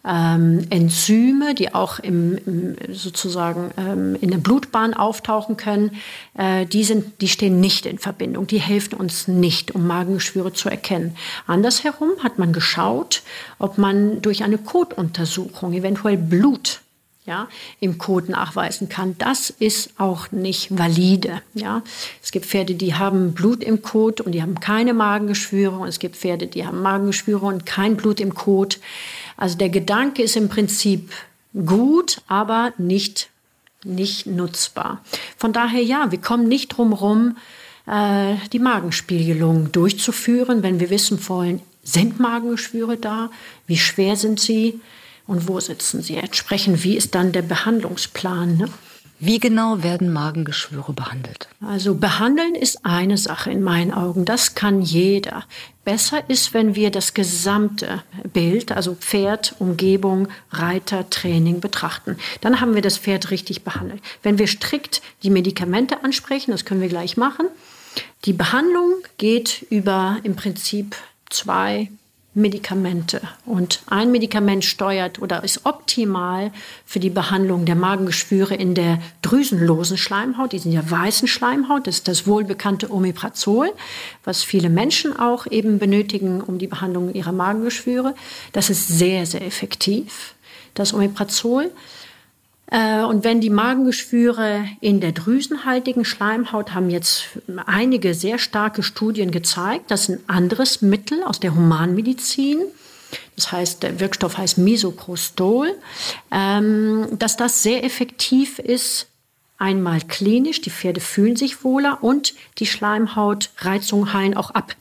S2: ähm, Enzyme, die auch im, im sozusagen ähm, in der Blutbahn auftauchen können, äh, die, sind, die stehen nicht in Verbindung. Die helfen uns nicht, um Magengeschwüre zu erkennen. Andersherum hat man geschaut, ob man durch eine Kotuntersuchung eventuell Blut ja, im Kot nachweisen kann. Das ist auch nicht valide. Ja. Es gibt Pferde, die haben Blut im Kot und die haben keine Magengeschwüre. Und es gibt Pferde, die haben Magengeschwüre und kein Blut im Kot. Also der Gedanke ist im Prinzip gut, aber nicht, nicht nutzbar. Von daher ja, wir kommen nicht drum rum, äh, die Magenspiegelung durchzuführen, wenn wir wissen wollen, sind Magengeschwüre da? Wie schwer sind sie? Und wo sitzen sie. Entsprechend, wie ist dann der Behandlungsplan? Ne?
S3: Wie genau werden Magengeschwüre behandelt?
S2: Also behandeln ist eine Sache in meinen Augen. Das kann jeder. Besser ist, wenn wir das gesamte Bild, also Pferd, Umgebung, Reiter, Training betrachten. Dann haben wir das Pferd richtig behandelt. Wenn wir strikt die Medikamente ansprechen, das können wir gleich machen. Die Behandlung geht über im Prinzip zwei Medikamente. Und ein Medikament steuert oder ist optimal für die Behandlung der Magengeschwüre in der drüsenlosen Schleimhaut, die sind ja weißen Schleimhaut. Das ist das wohlbekannte Omeprazol, was viele Menschen auch eben benötigen, um die Behandlung ihrer Magengeschwüre. Das ist sehr, sehr effektiv, das Omeprazol. Äh, und wenn die Magengeschwüre in der drüsenhaltigen Schleimhaut haben jetzt einige sehr starke Studien gezeigt, dass ein anderes Mittel aus der Humanmedizin, das heißt, der Wirkstoff heißt Misoprostol, ähm, dass das sehr effektiv ist. Einmal klinisch, die Pferde fühlen sich wohler und die Schleimhautreizungen heilen auch ab.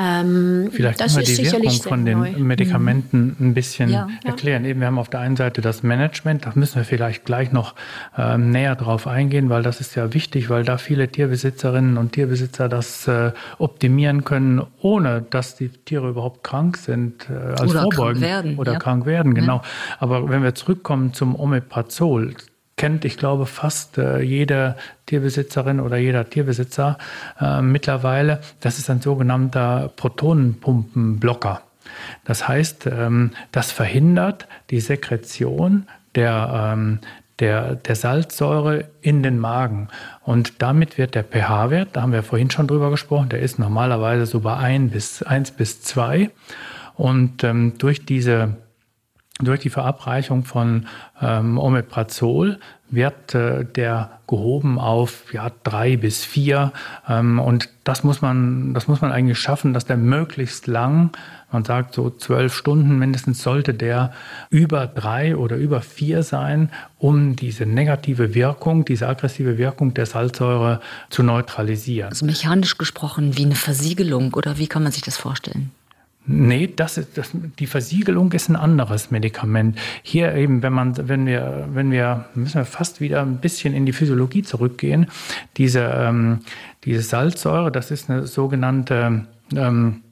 S4: Ähm, Vielleicht können wir die Wirkung von den neu. Medikamenten mhm. ein bisschen ja, erklären. Ja. Eben, wir haben auf der einen Seite das Management, da müssen wir vielleicht gleich noch ähm, näher drauf eingehen, weil das ist ja wichtig, weil da viele Tierbesitzerinnen und Tierbesitzer das äh, optimieren können, ohne dass die Tiere überhaupt krank sind, äh, als oder Vorbeugen
S3: krank werden,
S4: oder
S3: ja.
S4: krank werden, genau. Aber wenn wir zurückkommen zum Omeprazol, kennt, ich glaube, fast äh, jede Tierbesitzerin oder jeder Tierbesitzer äh, mittlerweile. Das ist ein sogenannter Protonenpumpenblocker. Das heißt, ähm, das verhindert die Sekretion der, ähm, der, der Salzsäure in den Magen. Und damit wird der pH-Wert, da haben wir vorhin schon drüber gesprochen, der ist normalerweise so bei 1 bis, 1 bis 2. Und ähm, durch diese durch die Verabreichung von ähm, Omeprazol wird äh, der gehoben auf ja, drei bis vier. Ähm, und das muss, man, das muss man eigentlich schaffen, dass der möglichst lang, man sagt so zwölf Stunden mindestens, sollte der über drei oder über vier sein, um diese negative Wirkung, diese aggressive Wirkung der Salzsäure zu neutralisieren.
S3: Also mechanisch gesprochen wie eine Versiegelung oder wie kann man sich das vorstellen?
S4: Nee, das ist, das, die Versiegelung ist ein anderes Medikament. Hier eben, wenn man, wenn wir, wenn wir, müssen wir fast wieder ein bisschen in die Physiologie zurückgehen. Diese, ähm, diese Salzsäure, das ist eine sogenannte ähm,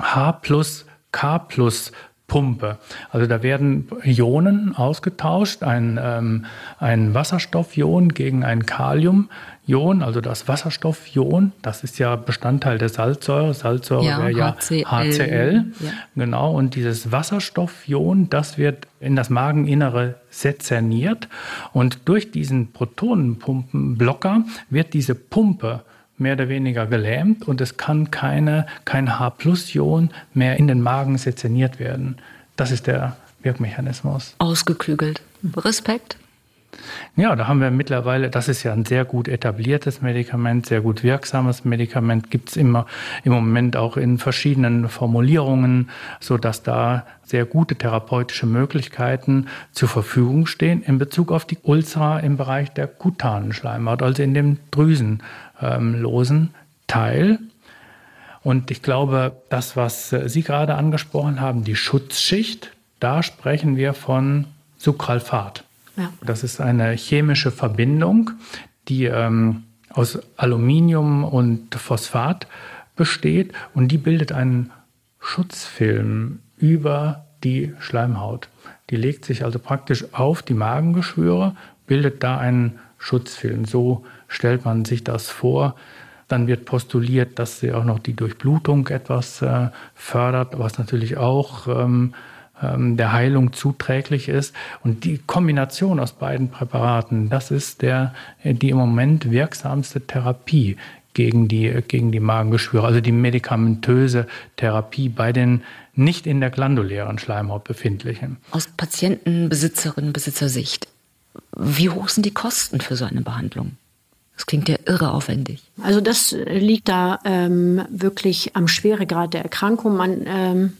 S4: H plus K plus Pumpe. Also da werden Ionen ausgetauscht, ein, ähm, ein Wasserstoffion gegen ein Kaliumion, also das Wasserstoffion, das ist ja Bestandteil der Salzsäure. Salzsäure ja, wäre ja HCl. HCl. Ja. Genau, und dieses Wasserstoffion, das wird in das Mageninnere sezerniert und durch diesen Protonenpumpenblocker wird diese Pumpe mehr oder weniger gelähmt und es kann keine, kein H-Plus-Ion mehr in den Magen sezerniert werden. Das ist der Wirkmechanismus.
S3: Ausgeklügelt. Respekt.
S4: Ja, da haben wir mittlerweile, das ist ja ein sehr gut etabliertes Medikament, sehr gut wirksames Medikament, gibt es immer im Moment auch in verschiedenen Formulierungen, sodass da sehr gute therapeutische Möglichkeiten zur Verfügung stehen in Bezug auf die Ulcer im Bereich der kutanen Schleimhaut, also in dem drüsenlosen Teil. Und ich glaube, das, was Sie gerade angesprochen haben, die Schutzschicht, da sprechen wir von Sucralfat. Ja. Das ist eine chemische Verbindung, die ähm, aus Aluminium und Phosphat besteht und die bildet einen Schutzfilm über die Schleimhaut. Die legt sich also praktisch auf die Magengeschwüre, bildet da einen Schutzfilm. So stellt man sich das vor. Dann wird postuliert, dass sie auch noch die Durchblutung etwas äh, fördert, was natürlich auch ähm, der Heilung zuträglich ist. Und die Kombination aus beiden Präparaten, das ist der, äh, die im Moment wirksamste Therapie gegen die, gegen die Magengeschwüre, also die medikamentöse Therapie bei den nicht in der glandulären Schleimhaut befindlichen.
S3: Aus Patientenbesitzerinnen, Besitzersicht, wie hoch sind die Kosten für so eine Behandlung? Das klingt ja irre aufwendig.
S2: Also das liegt da ähm, wirklich am Schweregrad der Erkrankung. Man ähm,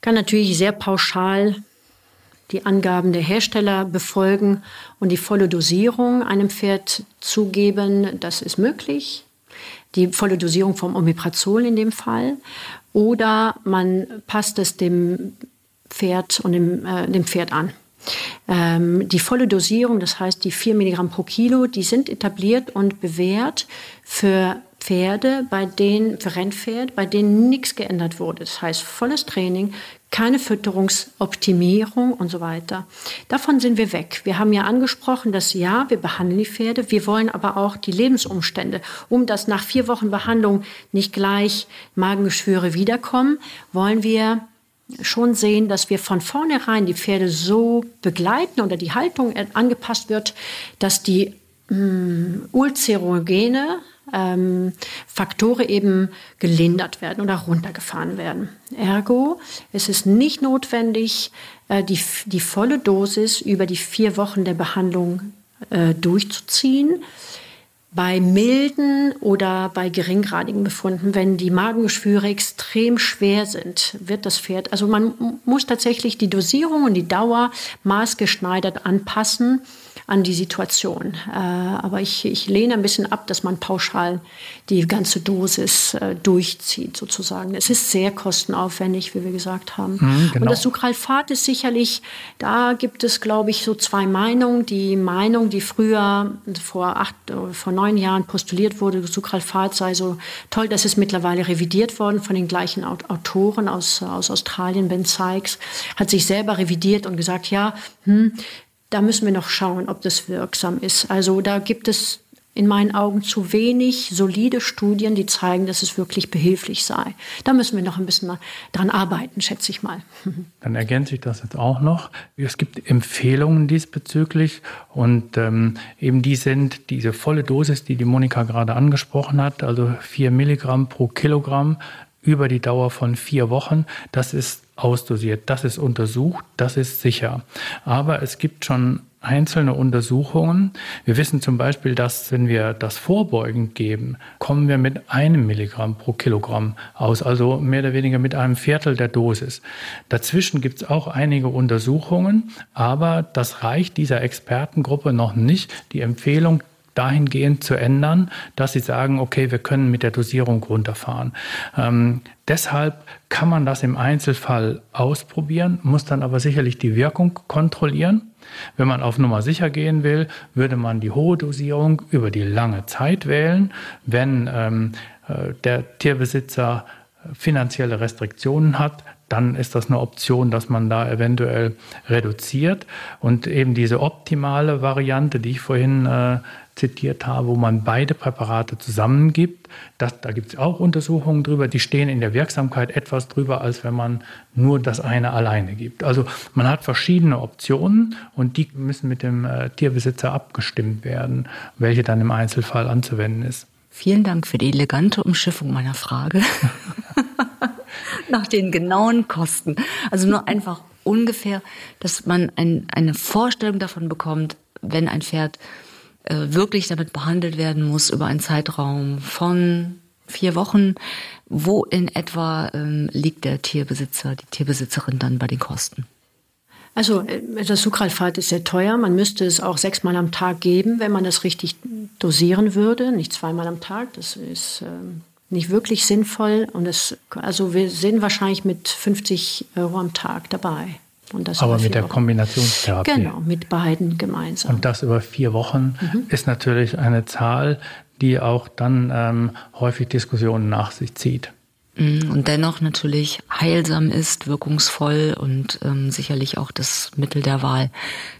S2: kann natürlich sehr pauschal die Angaben der Hersteller befolgen und die volle Dosierung einem Pferd zugeben. Das ist möglich. Die volle Dosierung vom Omeprazol in dem Fall. Oder man passt es dem Pferd und dem, äh, dem Pferd an. Ähm, die volle Dosierung, das heißt die 4 Milligramm pro Kilo, die sind etabliert und bewährt für Pferde, bei denen, für Rennpferd, bei denen nichts geändert wurde. Das heißt, volles Training, keine Fütterungsoptimierung und so weiter. Davon sind wir weg. Wir haben ja angesprochen, dass ja, wir behandeln die Pferde, wir wollen aber auch die Lebensumstände. Um dass nach vier Wochen Behandlung nicht gleich Magengeschwüre wiederkommen, wollen wir schon sehen, dass wir von vornherein die Pferde so begleiten oder die Haltung angepasst wird, dass die mh, ulcerogene ähm, Faktoren eben gelindert werden oder runtergefahren werden. Ergo, es ist nicht notwendig, äh, die, die volle Dosis über die vier Wochen der Behandlung äh, durchzuziehen. Bei milden oder bei geringgradigen Befunden, wenn die Magengeschwüre extrem schwer sind, wird das Pferd, also man muss tatsächlich die Dosierung und die Dauer maßgeschneidert anpassen an die Situation. Äh, aber ich, ich lehne ein bisschen ab, dass man pauschal die ganze Dosis äh, durchzieht, sozusagen. Es ist sehr kostenaufwendig, wie wir gesagt haben. Mhm, genau. Und das Sucralfat ist sicherlich, da gibt es, glaube ich, so zwei Meinungen. Die Meinung, die früher vor acht, vor neun Jahren postuliert wurde, Sucralfat sei so toll, das ist mittlerweile revidiert worden von den gleichen Autoren aus, aus Australien, Ben Sykes, hat sich selber revidiert und gesagt, ja, hm, da müssen wir noch schauen, ob das wirksam ist. Also da gibt es in meinen Augen zu wenig solide Studien, die zeigen, dass es wirklich behilflich sei. Da müssen wir noch ein bisschen dran arbeiten, schätze ich mal.
S4: Dann ergänze ich das jetzt auch noch. Es gibt Empfehlungen diesbezüglich und ähm, eben die sind diese volle Dosis, die die Monika gerade angesprochen hat, also vier Milligramm pro Kilogramm über die Dauer von vier Wochen. Das ist ausdosiert, das ist untersucht, das ist sicher. Aber es gibt schon einzelne Untersuchungen. Wir wissen zum Beispiel, dass wenn wir das vorbeugend geben, kommen wir mit einem Milligramm pro Kilogramm aus, also mehr oder weniger mit einem Viertel der Dosis. Dazwischen gibt es auch einige Untersuchungen, aber das reicht dieser Expertengruppe noch nicht. Die Empfehlung dahingehend zu ändern, dass sie sagen, okay, wir können mit der Dosierung runterfahren. Ähm, deshalb kann man das im Einzelfall ausprobieren, muss dann aber sicherlich die Wirkung kontrollieren. Wenn man auf Nummer sicher gehen will, würde man die hohe Dosierung über die lange Zeit wählen. Wenn ähm, äh, der Tierbesitzer finanzielle Restriktionen hat, dann ist das eine Option, dass man da eventuell reduziert. Und eben diese optimale Variante, die ich vorhin äh, zitiert habe, wo man beide Präparate zusammengibt. Das, da gibt es auch Untersuchungen drüber, die stehen in der Wirksamkeit etwas drüber, als wenn man nur das eine alleine gibt. Also man hat verschiedene Optionen und die müssen mit dem äh, Tierbesitzer abgestimmt werden, welche dann im Einzelfall anzuwenden ist.
S3: Vielen Dank für die elegante Umschiffung meiner Frage. Nach den genauen Kosten. Also nur einfach ungefähr, dass man ein, eine Vorstellung davon bekommt, wenn ein Pferd wirklich damit behandelt werden muss über einen Zeitraum von vier Wochen. Wo in etwa ähm, liegt der Tierbesitzer, die Tierbesitzerin dann bei den Kosten?
S2: Also äh, das Sucralfat ist sehr teuer. Man müsste es auch sechsmal am Tag geben, wenn man das richtig dosieren würde, nicht zweimal am Tag. Das ist ähm, nicht wirklich sinnvoll. Und es, also wir sind wahrscheinlich mit 50 Euro am Tag dabei.
S4: Aber mit der Wochen. Kombinationstherapie.
S2: Genau, mit beiden gemeinsam.
S4: Und das über vier Wochen mhm. ist natürlich eine Zahl, die auch dann ähm, häufig Diskussionen nach sich zieht.
S3: Mhm, und dennoch natürlich heilsam ist, wirkungsvoll und ähm, sicherlich auch das Mittel der Wahl.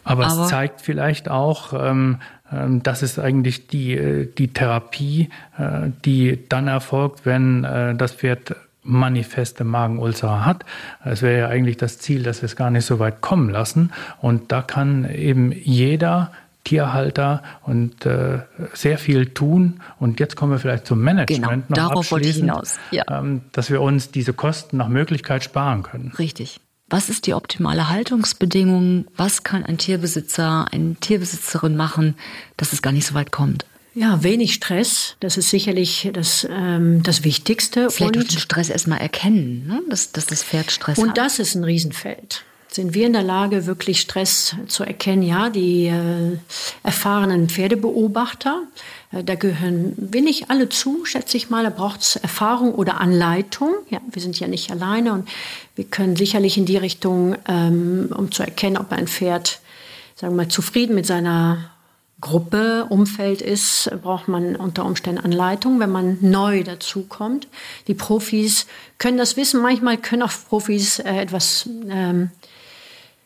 S4: Aber, Aber es zeigt vielleicht auch, ähm, ähm, das ist eigentlich die, äh, die Therapie, äh, die dann erfolgt, wenn äh, das Pferd manifeste Magenulcer hat. Es wäre ja eigentlich das Ziel, dass wir es gar nicht so weit kommen lassen. Und da kann eben jeder Tierhalter und äh, sehr viel tun. Und jetzt kommen wir vielleicht zum Management
S3: genau, noch darauf wollte ich hinaus.
S4: Ja. Ähm, dass wir uns diese Kosten nach Möglichkeit sparen können.
S3: Richtig. Was ist die optimale Haltungsbedingung? Was kann ein Tierbesitzer, eine Tierbesitzerin machen, dass es gar nicht so weit kommt?
S2: Ja, wenig Stress, das ist sicherlich das, ähm, das Wichtigste.
S3: Vielleicht und den Stress erstmal erkennen, ne? dass, dass das Pferd Stress
S2: und
S3: hat.
S2: Und das ist ein Riesenfeld. Sind wir in der Lage, wirklich Stress zu erkennen? Ja, die äh, erfahrenen Pferdebeobachter, äh, da gehören wir nicht alle zu, schätze ich mal. Da braucht es Erfahrung oder Anleitung. Ja, wir sind ja nicht alleine und wir können sicherlich in die Richtung, ähm, um zu erkennen, ob ein Pferd, sagen wir mal, zufrieden mit seiner Gruppe, Umfeld ist, braucht man unter Umständen Anleitung, wenn man neu dazukommt. Die Profis können das wissen. Manchmal können auch Profis äh, etwas, ähm,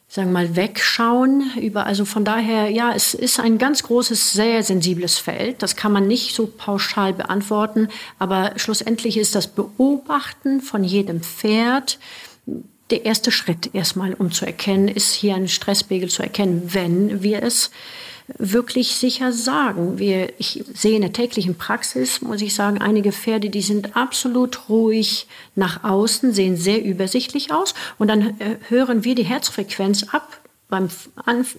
S2: sagen wir mal, wegschauen. Über, also von daher, ja, es ist ein ganz großes, sehr sensibles Feld. Das kann man nicht so pauschal beantworten. Aber schlussendlich ist das Beobachten von jedem Pferd, der erste Schritt erstmal, um zu erkennen, ist hier ein Stresspegel zu erkennen, wenn wir es wirklich sicher sagen. Wir, ich sehe in der täglichen Praxis, muss ich sagen, einige Pferde, die sind absolut ruhig nach außen, sehen sehr übersichtlich aus und dann äh, hören wir die Herzfrequenz ab beim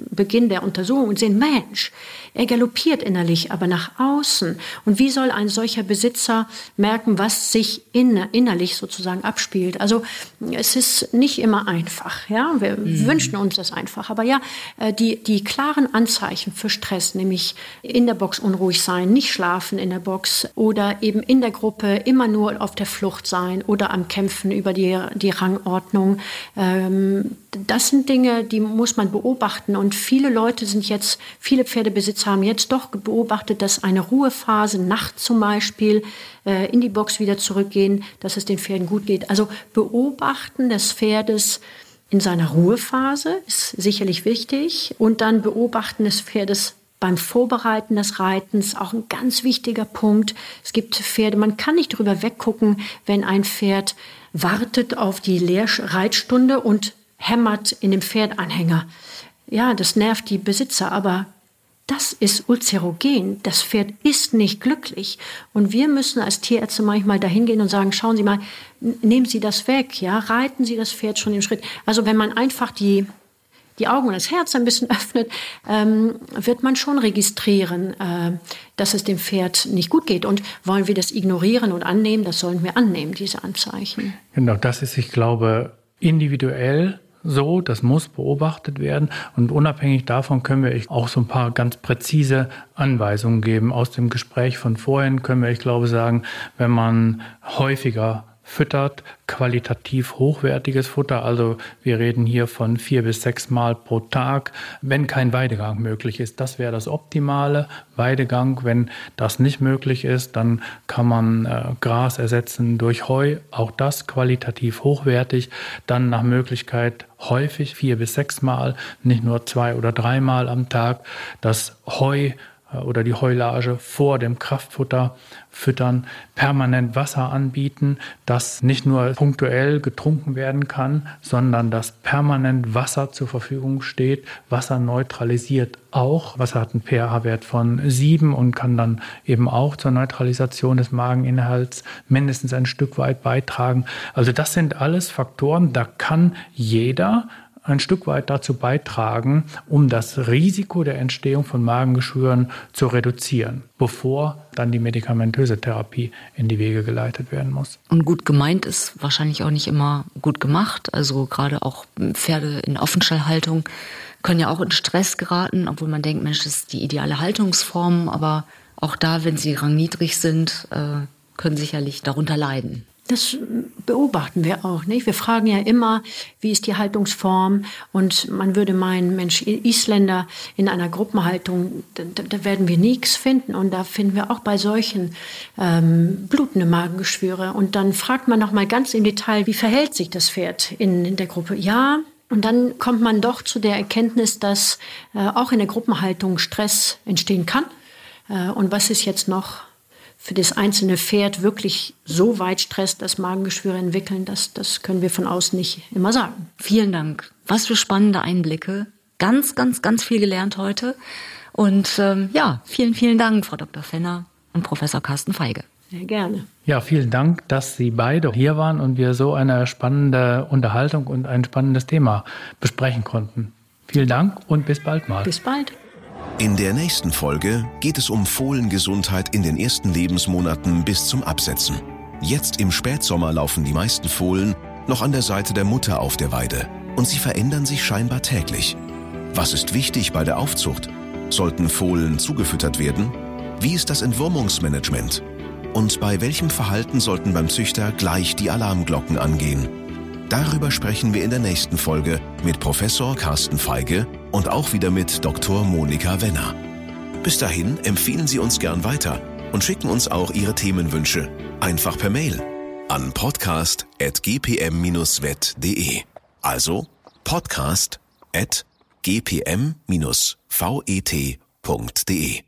S2: Beginn der Untersuchung und sehen, Mensch, er galoppiert innerlich, aber nach außen. Und wie soll ein solcher Besitzer merken, was sich innerlich sozusagen abspielt? Also es ist nicht immer einfach. Ja, wir mhm. wünschen uns das einfach. Aber ja, äh, die, die klaren Anzeichen für Stress, nämlich in der Box unruhig sein, nicht schlafen in der Box oder eben in der Gruppe immer nur auf der Flucht sein oder am Kämpfen über die, die Rangordnung, ähm, das sind Dinge, die muss man beobachten. Und viele Leute sind jetzt, viele Pferdebesitzer haben jetzt doch beobachtet, dass eine Ruhephase, nachts zum Beispiel, äh, in die Box wieder zurückgehen, dass es den Pferden gut geht. Also beobachten des Pferdes in seiner Ruhephase ist sicherlich wichtig. Und dann beobachten des Pferdes beim Vorbereiten des Reitens auch ein ganz wichtiger Punkt. Es gibt Pferde, man kann nicht drüber weggucken, wenn ein Pferd wartet auf die Lehrreitstunde und hämmert in dem Pferdanhänger. Ja, das nervt die Besitzer, aber das ist ulcerogen. Das Pferd ist nicht glücklich. Und wir müssen als Tierärzte manchmal dahin gehen und sagen, schauen Sie mal, nehmen Sie das weg, ja, reiten Sie das Pferd schon im Schritt. Also wenn man einfach die, die Augen und das Herz ein bisschen öffnet, ähm, wird man schon registrieren, äh, dass es dem Pferd nicht gut geht. Und wollen wir das ignorieren und annehmen, das sollen wir annehmen, diese Anzeichen.
S4: Genau, das ist, ich glaube, individuell so, das muss beobachtet werden und unabhängig davon können wir auch so ein paar ganz präzise Anweisungen geben. Aus dem Gespräch von vorhin können wir, ich glaube, sagen, wenn man häufiger füttert, qualitativ hochwertiges Futter. Also wir reden hier von vier bis sechs Mal pro Tag, wenn kein Weidegang möglich ist. Das wäre das optimale Weidegang. Wenn das nicht möglich ist, dann kann man äh, Gras ersetzen durch Heu. Auch das qualitativ hochwertig. Dann nach Möglichkeit häufig vier bis sechs Mal, nicht nur zwei oder dreimal am Tag. Das Heu oder die Heulage vor dem Kraftfutter füttern, permanent Wasser anbieten, das nicht nur punktuell getrunken werden kann, sondern dass permanent Wasser zur Verfügung steht. Wasser neutralisiert auch. Wasser hat einen pH-Wert von 7 und kann dann eben auch zur Neutralisation des Mageninhalts mindestens ein Stück weit beitragen. Also das sind alles Faktoren, da kann jeder ein Stück weit dazu beitragen, um das Risiko der Entstehung von Magengeschwüren zu reduzieren, bevor dann die medikamentöse Therapie in die Wege geleitet werden muss.
S3: Und gut gemeint ist wahrscheinlich auch nicht immer gut gemacht. Also gerade auch Pferde in Offenstallhaltung können ja auch in Stress geraten, obwohl man denkt, Mensch, das ist die ideale Haltungsform. Aber auch da, wenn sie rangniedrig sind, äh, können sicherlich darunter leiden.
S2: Das beobachten wir auch, nicht? Wir fragen ja immer, wie ist die Haltungsform? Und man würde meinen, Mensch, Isländer in einer Gruppenhaltung, da, da werden wir nichts finden. Und da finden wir auch bei solchen ähm, blutende Magengeschwüre. Und dann fragt man noch mal ganz im Detail, wie verhält sich das Pferd in, in der Gruppe? Ja, und dann kommt man doch zu der Erkenntnis, dass äh, auch in der Gruppenhaltung Stress entstehen kann. Äh, und was ist jetzt noch für das einzelne Pferd wirklich so weit Stress, dass Magengeschwüre entwickeln, das, das können wir von außen nicht immer sagen.
S3: Vielen Dank. Was für spannende Einblicke. Ganz, ganz, ganz viel gelernt heute. Und ähm, ja, vielen, vielen Dank, Frau Dr. Fenner und Professor Carsten Feige.
S2: Sehr gerne.
S4: Ja, vielen Dank, dass Sie beide hier waren und wir so eine spannende Unterhaltung und ein spannendes Thema besprechen konnten. Vielen Dank und bis bald mal.
S2: Bis bald.
S1: In der nächsten Folge geht es um Fohlengesundheit in den ersten Lebensmonaten bis zum Absetzen. Jetzt im Spätsommer laufen die meisten Fohlen noch an der Seite der Mutter auf der Weide und sie verändern sich scheinbar täglich. Was ist wichtig bei der Aufzucht? Sollten Fohlen zugefüttert werden? Wie ist das Entwurmungsmanagement? Und bei welchem Verhalten sollten beim Züchter gleich die Alarmglocken angehen? Darüber sprechen wir in der nächsten Folge mit Professor Carsten Feige und auch wieder mit Dr. Monika Wenner. Bis dahin empfehlen Sie uns gern weiter und schicken uns auch Ihre Themenwünsche einfach per Mail an podcast.gpm-vet.de. Also podcast.gpm-vet.de.